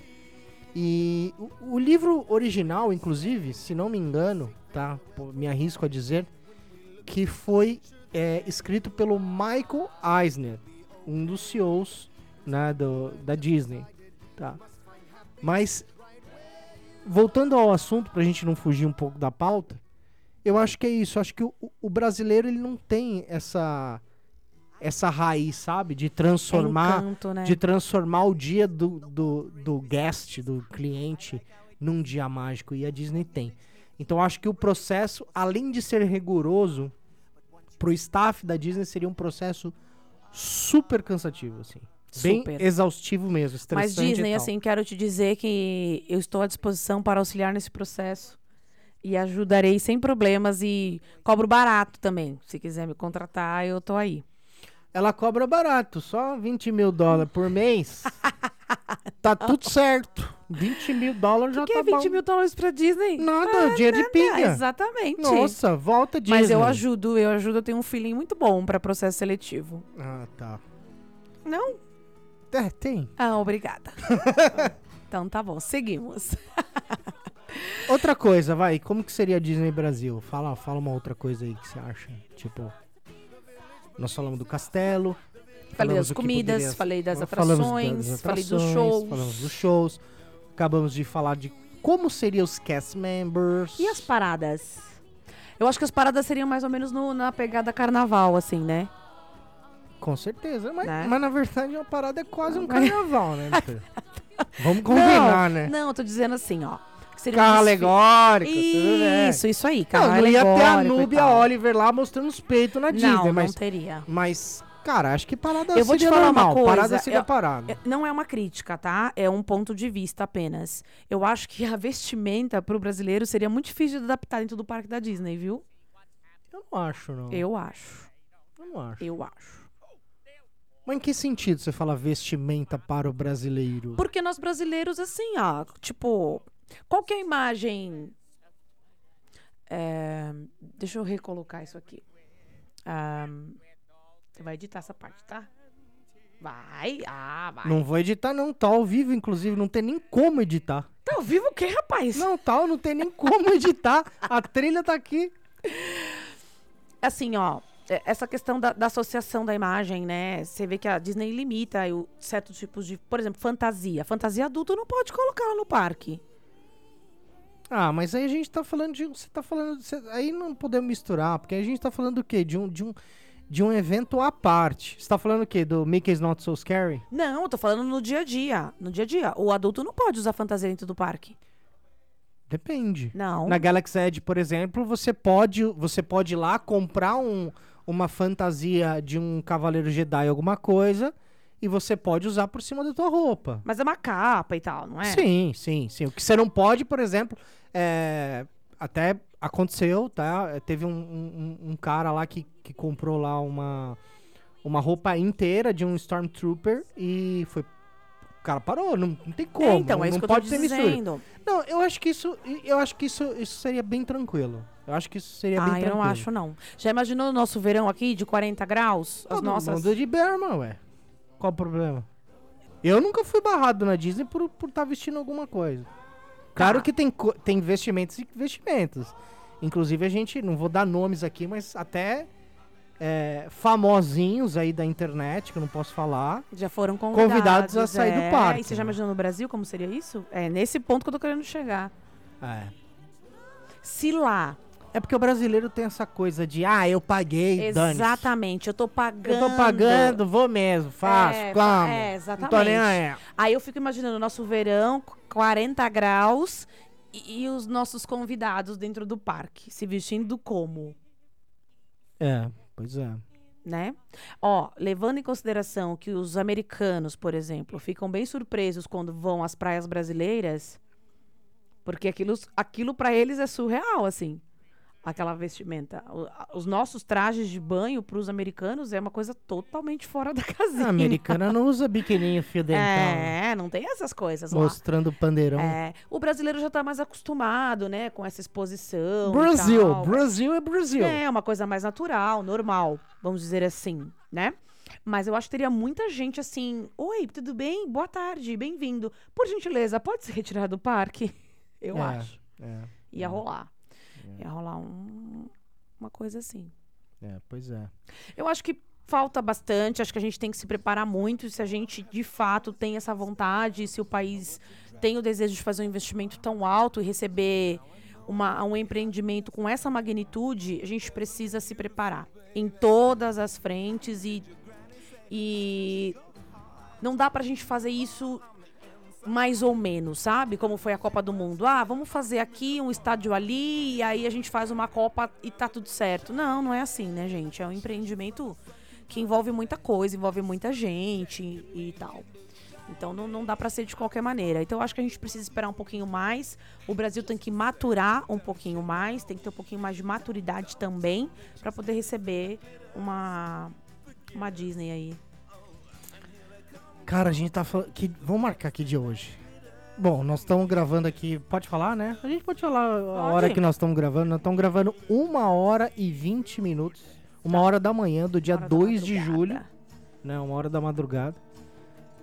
E o, o livro original, inclusive, se não me engano, tá? Me arrisco a dizer que foi é, escrito pelo Michael Eisner, um dos CEOs né, do, da Disney, tá? Mas voltando ao assunto, pra gente não fugir um pouco da pauta, eu acho que é isso. Acho que o, o brasileiro ele não tem essa essa raiz, sabe, de transformar Encanto, né? de transformar o dia do, do, do guest, do cliente, num dia mágico. E a Disney tem. Então acho que o processo, além de ser rigoroso, pro staff da Disney seria um processo super cansativo, assim. Bem Super. exaustivo mesmo, Mas Disney, assim, quero te dizer que eu estou à disposição para auxiliar nesse processo. E ajudarei sem problemas e cobro barato também. Se quiser me contratar, eu tô aí. Ela cobra barato, só 20 mil dólares por mês. tá tudo certo. 20 mil dólares já que tá é 20 bom. mil dólares pra Disney? Nada, dinheiro de Ah, pinga. exatamente. Nossa, volta Disney. Mas eu ajudo, eu ajudo, eu tenho um feeling muito bom pra processo seletivo. Ah, tá. Não? É, tem. Ah, obrigada. então tá bom, seguimos. Outra coisa, vai. Como que seria Disney Brasil? Fala, fala uma outra coisa aí que você acha. Tipo, nós falamos do castelo. Falei das comidas, poderia- falei das atrações, das falei dos atrações, shows. Falamos dos shows. Acabamos de falar de como seriam os cast members. E as paradas? Eu acho que as paradas seriam mais ou menos no- na pegada carnaval, assim, né? Com certeza. Mas, Né? mas na verdade uma parada é quase um carnaval, né? Vamos combinar, não, né? Não, eu tô dizendo assim, ó. Seria Carro alegórico, tudo bem. Isso, isso aí, carro Não, não ia ter a tal. Oliver lá mostrando os peitos na Disney, Não, não mas, teria. mas, cara, acho que parada Eu vou te falar uma coisa, Parada seria eu- parada. Não é uma crítica, tá? É um ponto de vista apenas. Eu acho que a vestimenta pro brasileiro seria muito difícil de adaptar dentro do parque da Disney, viu? Eu não acho, não. Eu acho. Eu não acho. Eu acho. Mas em que sentido você fala vestimenta para o brasileiro? Porque nós brasileiros, assim, ó, tipo, qual que é a imagem. É, deixa eu recolocar isso aqui. Ah, você vai editar essa parte, tá? Vai, ah, vai. Não vou editar, não. Tá ao vivo, inclusive. Não tem nem como editar. Tá ao vivo o quê, rapaz? Não, tá, não tem nem como editar. A trilha tá aqui. Assim, ó, é- essa questão da, da associação da imagem, né? Você vê que a Disney limita o, certos tipos de. Por exemplo, fantasia. Fantasia adulto não pode colocar lá no parque. Ah, mas aí a gente tá falando de. Você tá falando. cê- aí não podemos misturar, porque a gente tá falando do quê? De um, de um, de um evento à parte. Você tá falando o quê? Do Mickey's Not So Scary? Não, eu tô falando no dia a dia. No dia a dia. O adulto não pode usar fantasia dentro do parque. Depende. Não. Na Galaxy Edge, por exemplo, você pode, você pode ir lá comprar um, uma fantasia de um Cavaleiro Jedi, alguma coisa, e você pode usar por cima da tua roupa. Mas é uma capa e tal, não é? Sim, sim, sim. O que você não pode, por exemplo, é, até aconteceu, tá? É, Teve um, um- um cara lá que, que comprou lá uma, uma roupa inteira de um Stormtrooper e foi. O cara parou, não, não tem como. É, então, não, é isso não que eu tô pode mistura. dizendo. Não, eu acho que isso, eu acho que isso, isso seria bem tranquilo. Eu acho que isso seria bem Ah, eu tranquilo. não acho, não. Já imaginou o nosso verão aqui de 40 graus? As Todo nossas. mundo de berma, ué. Qual o problema? Eu nunca fui barrado na Disney por estar por tá vestindo alguma coisa. Claro Tá. que tem, tem investimentos e investimentos. Inclusive, a gente, não vou dar nomes aqui, mas até é, famosinhos aí da internet, que eu não posso falar. Já foram convidados. Convidados a sair do é. parque, E você já imaginou no Brasil como seria isso? É nesse ponto que eu tô querendo chegar. É. Se lá. É porque o brasileiro tem essa coisa de, ah, eu paguei, dane Exatamente, eu tô pagando. Eu tô pagando, vou mesmo, faço, É, como. é, Não tô nem exatamente. aí. Aí eu fico imaginando o nosso verão, 40 graus, e, e os nossos convidados dentro do parque, se vestindo como, É, pois é. né? Ó, levando em consideração que os americanos, por exemplo, ficam bem surpresos quando vão às praias brasileiras, porque aquilo, aquilo para eles é surreal, assim. Aquela vestimenta. Os nossos trajes de banho para os americanos é uma coisa totalmente fora da casinha. A americana não usa biquininho fio dental, É, não tem essas coisas lá. mostrando o pandeirão. É, o brasileiro já tá mais acostumado, né, com essa exposição. Brasil. Brasil é Brasil. É, uma coisa mais natural, normal, vamos dizer assim, né? Mas eu acho que teria muita gente assim: Oi, tudo bem? Boa tarde, bem-vindo. Por gentileza, pode se retirar do parque? Eu É, acho. É, Ia rolar. Ia rolar um- uma coisa assim. é, pois é. Eu acho que falta bastante, acho que a gente tem que se preparar muito. Se a gente de fato tem essa vontade, se o país tem o desejo de fazer um investimento tão alto e receber uma, um empreendimento com essa magnitude, a gente precisa se preparar em todas as frentes e, e não dá pra gente fazer isso mais ou menos, sabe? Como foi a Copa do Mundo. Ah, vamos fazer aqui um estádio ali e aí a gente faz uma Copa e tá tudo certo. Não, não é assim, né, gente? É um empreendimento que envolve muita coisa, envolve muita gente e, tal. Então não, não dá pra ser de qualquer maneira. Então eu acho que a gente precisa esperar um pouquinho mais. O Brasil tem que maturar um pouquinho mais, tem que ter um pouquinho mais de maturidade também pra poder receber uma uma Disney aí. Cara, a gente tá falando. Que... Vamos marcar que dia hoje? Bom, nós estamos gravando aqui. Pode falar, né? A gente pode falar a hora que nós estamos gravando. Nós estamos gravando uma hora e 20 minutos. Uma hora da manhã do dia Hora da 2 de julho. Né? Uma hora da madrugada.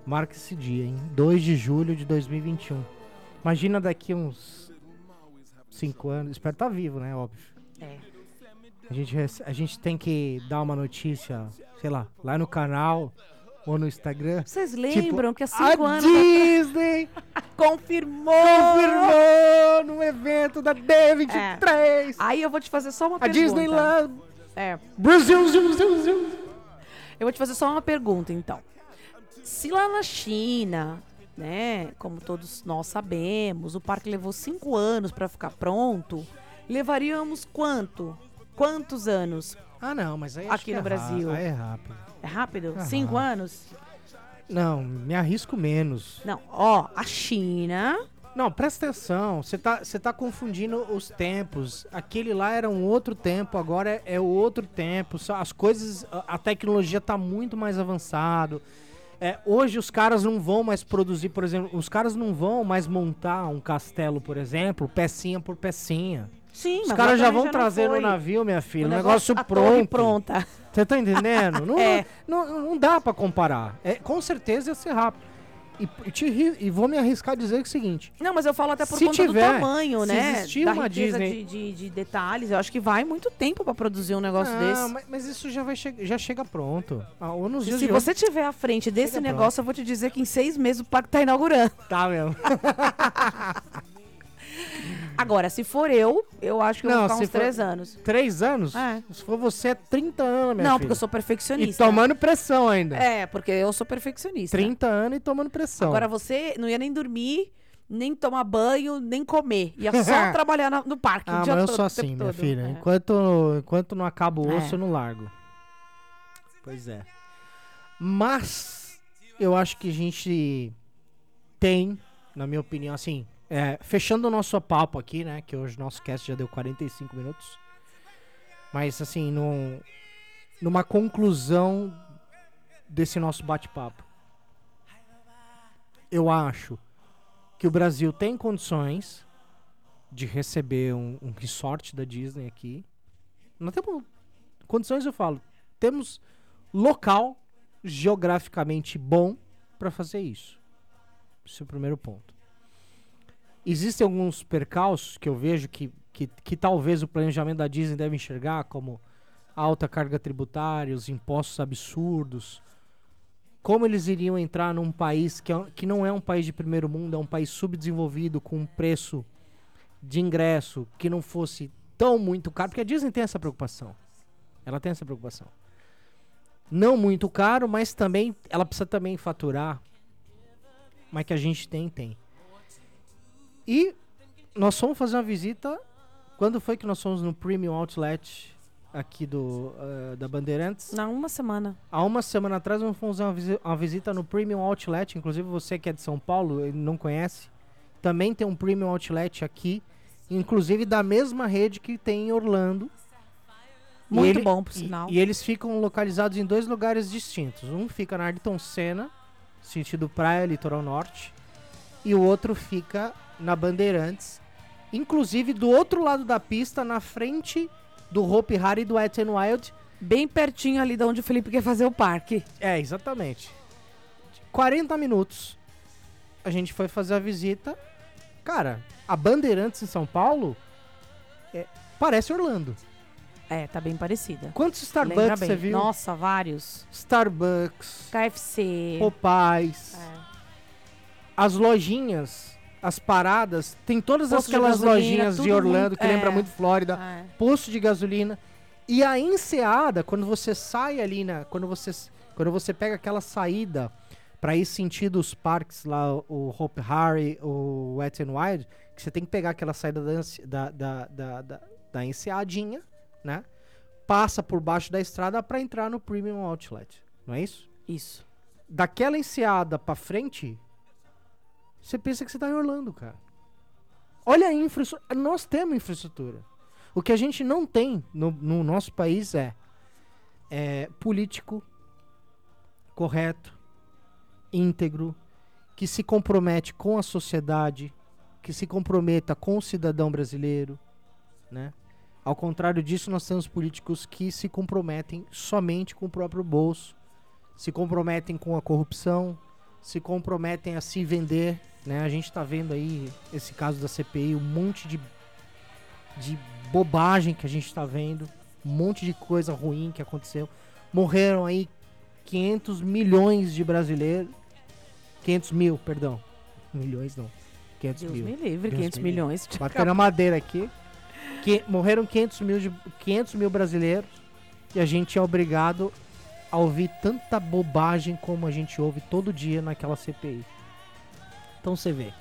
Marca esse dia, hein? 2 de julho de 2021. Imagina daqui uns 5 anos. Espero estar vivo, né? Óbvio. É. A gente, a gente tem que dar uma notícia, sei lá, lá no canal ou no Instagram. Vocês lembram que há A cinco anos Disney confirmou? confirmou no evento da D23. Aí eu vou te fazer só uma A pergunta. Disneyland É. Brasil, Brasil, Brasil. Eu vou te fazer só uma pergunta, então. Se lá na China, né, como todos nós sabemos, o parque levou cinco anos para ficar pronto, levaríamos quanto? Quantos anos? Ah, não, mas aí Aqui no é Brasil. ra- Aí é rápido. É rápido? Ah. Cinco anos? Não, me arrisco menos. Não, ó, a China. Não, presta atenção. Você tá, tá confundindo os tempos. Aquele lá era um outro tempo, agora é, é outro tempo. As coisas, a, a tecnologia tá muito mais avançado. É, hoje os caras não vão mais produzir, por exemplo, os caras não vão mais montar um castelo, por exemplo, pecinha por pecinha. Sim, Os caras já vão não trazer no foi. navio, minha filha, O um negócio, pronto. pronta. Você tá entendendo? Não, É. não, não dá pra comparar. É, com certeza ia ser rápido. E, te e vou me arriscar a dizer o seguinte: Não, mas eu falo até por Se conta tiver, do tamanho, se né? existir da uma Disney- de, de, de detalhes. Eu acho que vai muito tempo pra produzir um negócio Ah, desse. mas, mas isso já, vai che já chega pronto. Ah, se de você tiver à frente desse negócio, eu vou te dizer que em seis meses o parque tá inaugurando. hoje. Tá mesmo. Agora, se for eu, eu acho que eu Não, vou ficar uns for- três anos. Três anos? É. Se for você, é 30 anos, minha não, filha. porque eu sou E perfeccionista. tomando pressão ainda. É, porque eu sou perfeccionista. 30 anos e tomando pressão. Agora você não ia nem dormir, nem tomar banho, nem comer. Ia só trabalhar na- no parque Ah, mas eu todo, sou assim, minha todo. filha. É. Enquanto, enquanto não acaba o É. osso, eu não largo. Pois é. Mas eu acho que a gente tem, na minha opinião, assim, é, fechando o nosso papo aqui, né? Que hoje o nosso cast já deu 45 minutos. Mas assim, num, numa conclusão desse nosso bate-papo. Eu acho que o Brasil tem condições de receber um, um resort da Disney aqui. Não temos condições, eu falo. Temos local geograficamente bom para fazer isso. Esse é o primeiro ponto. Existem alguns percalços que eu vejo que, que, que talvez o planejamento da Disney deve enxergar, como alta carga tributária, os impostos absurdos. Como eles iriam entrar num país que, é- que não é um país de primeiro mundo, é um país subdesenvolvido com um preço de ingresso que não fosse tão muito caro, porque a Disney tem essa preocupação. Ela tem essa preocupação. Não muito caro, mas também ela precisa também faturar. Mas que a gente tem, tem. E nós fomos fazer uma visita. Quando foi que nós fomos no Premium Outlet aqui do eh, da Bandeirantes? Não, uma semana. Há uma semana atrás nós fomos fazer uma, visi- uma visita no Premium Outlet. Inclusive você que é de São Paulo e não conhece, também tem um Premium Outlet aqui. Inclusive da mesma rede que tem em Orlando. E Muito ele- bom, por e- sinal. E, eles ficam localizados em dois lugares distintos. Um fica na Ayrton Senna, sentido praia, litoral norte. E o outro fica na Bandeirantes. Inclusive do outro lado da pista, na frente do Hope Hari e do Wet n Wild. Bem pertinho ali de onde o Felipe quer fazer o parque. É, exatamente. 40 minutos. A gente foi fazer a visita. Cara, a Bandeirantes em São Paulo é, parece Orlando. É, tá bem parecida. Quantos Starbucks você viu? Nossa, vários. Starbucks, KFC. Popeyes, É. as lojinhas, as paradas, tem todas Posto de aquelas gasolina, lojinhas de Orlando muito- que lembra é. muito Flórida, É. posto de gasolina. E a enseada, quando você sai ali na, quando você quando você pega aquela saída pra ir sentido os parques lá, o Hope Harry, o Wet n Wild, que você tem que pegar aquela saída da da, da, da, da, enseadinha, né? Passa por baixo da estrada pra entrar no Premium Outlet, não é isso? Isso. daquela enseada pra frente, você pensa que você tá em Orlando, cara. Olha a infraestrutura. Nós temos infraestrutura. O que a gente não tem no, no nosso país é, é político correto, íntegro, que se compromete com a sociedade, que se comprometa com o cidadão brasileiro, né? Ao contrário disso, nós temos políticos que se comprometem somente com o próprio bolso, se comprometem com a corrupção, se comprometem a se vender, né? A gente tá vendo aí esse caso da CPI, um monte de, de bobagem que a gente tá vendo, um monte de coisa ruim que aconteceu. Morreram aí 500 milhões de brasileiros, 500 mil, perdão, milhões não, 500 Deus mil. me livre, Deus 500 me livre. milhões. Bateu na madeira aqui. Que morreram 500 mil, de, 500 mil brasileiros e a gente é obrigado a ouvir tanta bobagem como a gente ouve todo dia naquela CPI. Então você vê.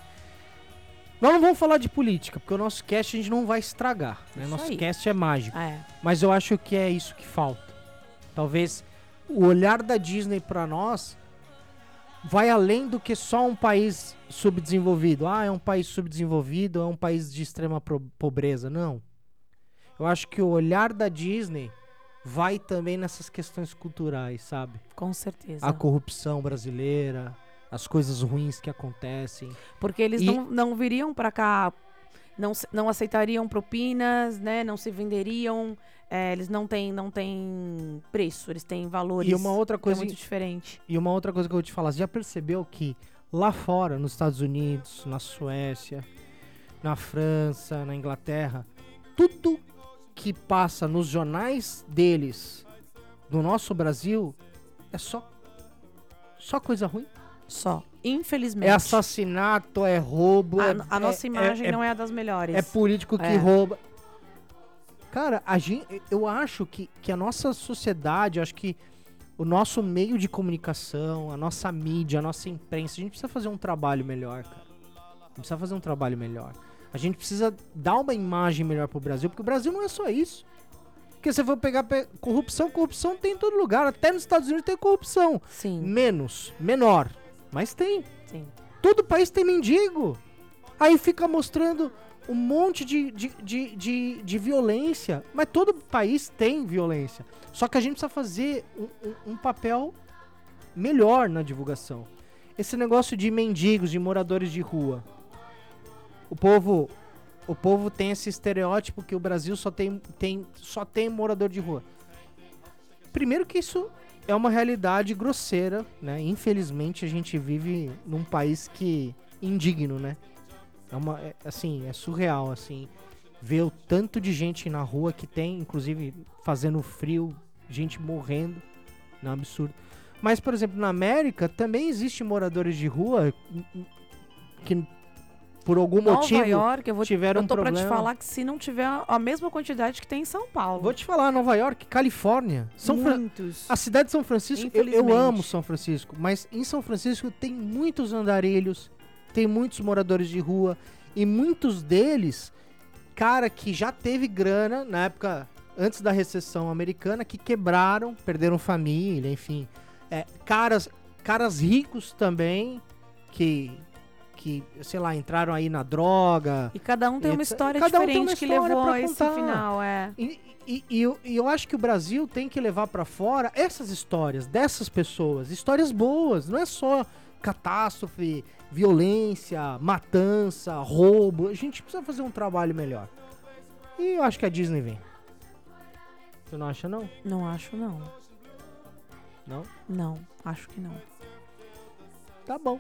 Nós não vamos falar de política, porque o nosso cast a gente não vai estragar. Né? Nosso aí. cast é mágico. É. Mas eu acho que é isso que falta. Talvez o olhar da Disney pra nós vai além do que só um país subdesenvolvido. Ah, é um país subdesenvolvido, é um país de extrema pobreza. Não. Eu acho que o olhar da Disney vai também nessas questões culturais, sabe? Com certeza. A corrupção brasileira, as coisas ruins que acontecem. Porque eles E- não, não viriam pra cá, não, não aceitariam propinas, né? Não se venderiam. é, eles não têm, não têm preço, eles têm valores. E uma outra que é coisa muito diferente. E uma outra coisa que eu vou te falar, você já percebeu que lá fora, nos Estados Unidos, na Suécia, na França, na Inglaterra, tudo que passa nos jornais deles, do nosso Brasil, é só só coisa ruim. Só. Infelizmente. É assassinato, é roubo. A, é, a nossa é- imagem é, não é a das melhores. É político que É. rouba. Cara, a gente, eu acho que, que a nossa sociedade, acho que o nosso meio de comunicação, a nossa mídia, a nossa imprensa, a gente precisa fazer um trabalho melhor, cara. A gente precisa fazer um trabalho melhor. A gente precisa dar uma imagem melhor pro Brasil, porque o Brasil não é só isso. Porque se for pegar pe- corrupção, corrupção tem em todo lugar. Até nos Estados Unidos tem corrupção. Sim, Menos, menor, mas tem. sim. Todo país tem mendigo. Aí fica mostrando um monte de, de, de, de, de violência. Mas todo país tem violência. Só que a gente precisa fazer um, um- um papel melhor na divulgação. Esse negócio de mendigos, de moradores de rua. O povo, o povo tem esse estereótipo que o Brasil só tem, tem, só tem morador de rua. Primeiro que isso é uma realidade grosseira, né? Infelizmente a gente vive num país que indigno, né? É uma, é, assim, é surreal, assim, ver o tanto de gente na rua que tem, inclusive fazendo frio, gente morrendo, é um absurdo. Mas, por exemplo, na América também existe moradores de rua que por algum Nova motivo York, eu vou tiveram eu tô um pra te problema. falar que se não tiver a mesma quantidade que tem em São Paulo. Vou te falar, Nova York, Califórnia, São Muitos. A cidade de São Francisco, eu, eu amo São Francisco, mas em São Francisco tem muitos andarilhos, tem muitos moradores de rua e muitos deles, cara que já teve grana na época antes da recessão americana, que quebraram, perderam família, enfim, É, caras, caras ricos também que que sei lá entraram aí na droga, E cada um tem uma história Cada um diferente uma que história levou pra a esse final, é. E, e- e eu, e eu acho que o Brasil tem que levar pra fora essas histórias dessas pessoas, histórias boas, não é só catástrofe, violência, matança, roubo. A gente precisa fazer um trabalho melhor. E eu acho que a Disney vem. Você não acha não? Não acho, não. Não? Não, acho que não. Tá bom.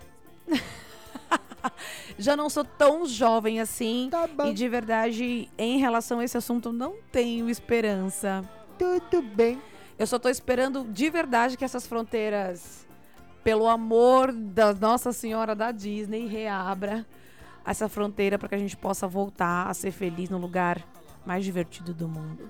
Já não sou tão jovem assim. Tá bom. E de verdade, em relação a esse assunto, não tenho esperança. Tudo bem. Eu só tô esperando de verdade que essas fronteiras, pelo amor da Nossa Senhora da Disney, reabra essa fronteira para que a gente possa voltar a ser feliz no lugar mais divertido do mundo.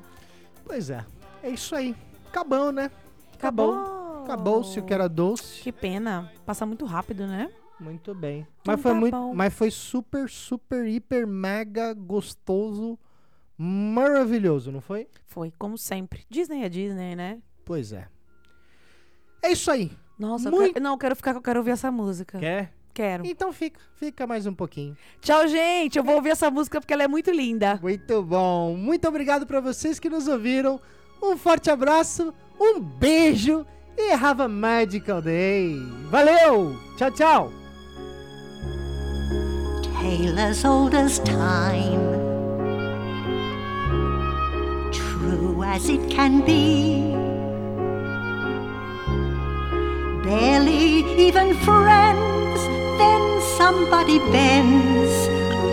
Pois é. É isso aí. Acabou, né? Acabou. Acabou-se o que era doce. Que pena. Passa muito rápido, né? Muito bem. Então mas foi tá muito, bom. mas foi super, super, hiper, mega gostoso, maravilhoso, não foi? Foi, como sempre. Disney é Disney, né? Pois é. É isso aí. Nossa, eu Muito- quero- não, eu quero ficar eu quero ouvir essa música. Quer? Quero. Então fica, fica mais um pouquinho. Tchau, gente. Eu vou ouvir essa música porque ela é muito linda. Muito bom. Muito obrigado para vocês que nos ouviram. Um forte abraço, um beijo e have a magical day. Valeu. Tchau, tchau. Tale as old as time, true as it can be. Barely even friends, then somebody bends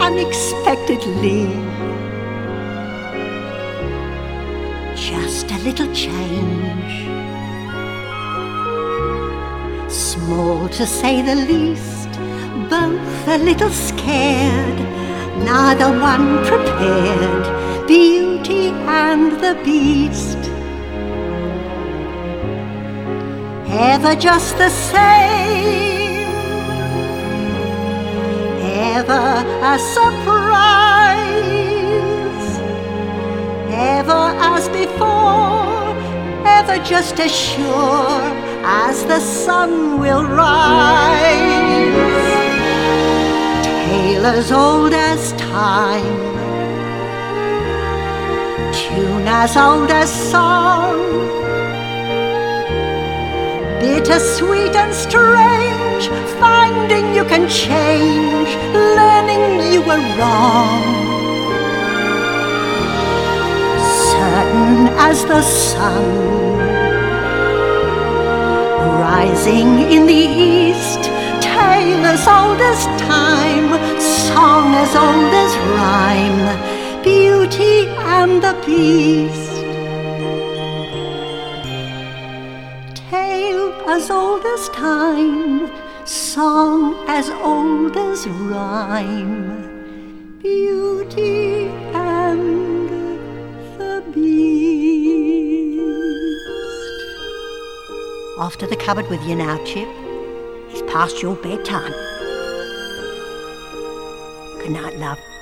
unexpectedly. Just a little change, small to say the least both a little scared, neither one prepared. Beauty and the Beast. Ever just the same, ever a surprise, ever as before, ever just as sure as the sun will rise tale as old as time, tune as old as song, bitter, sweet, and strange, finding you can change, learning you were wrong. Certain as the sun, rising in the east, tale as old as time, song as old as rhyme, beauty and the beast. Tale as old as time, song as old as rhyme. Beauty and. Off to the cupboard with you now, Chip. Past your bedtime. Good night, love.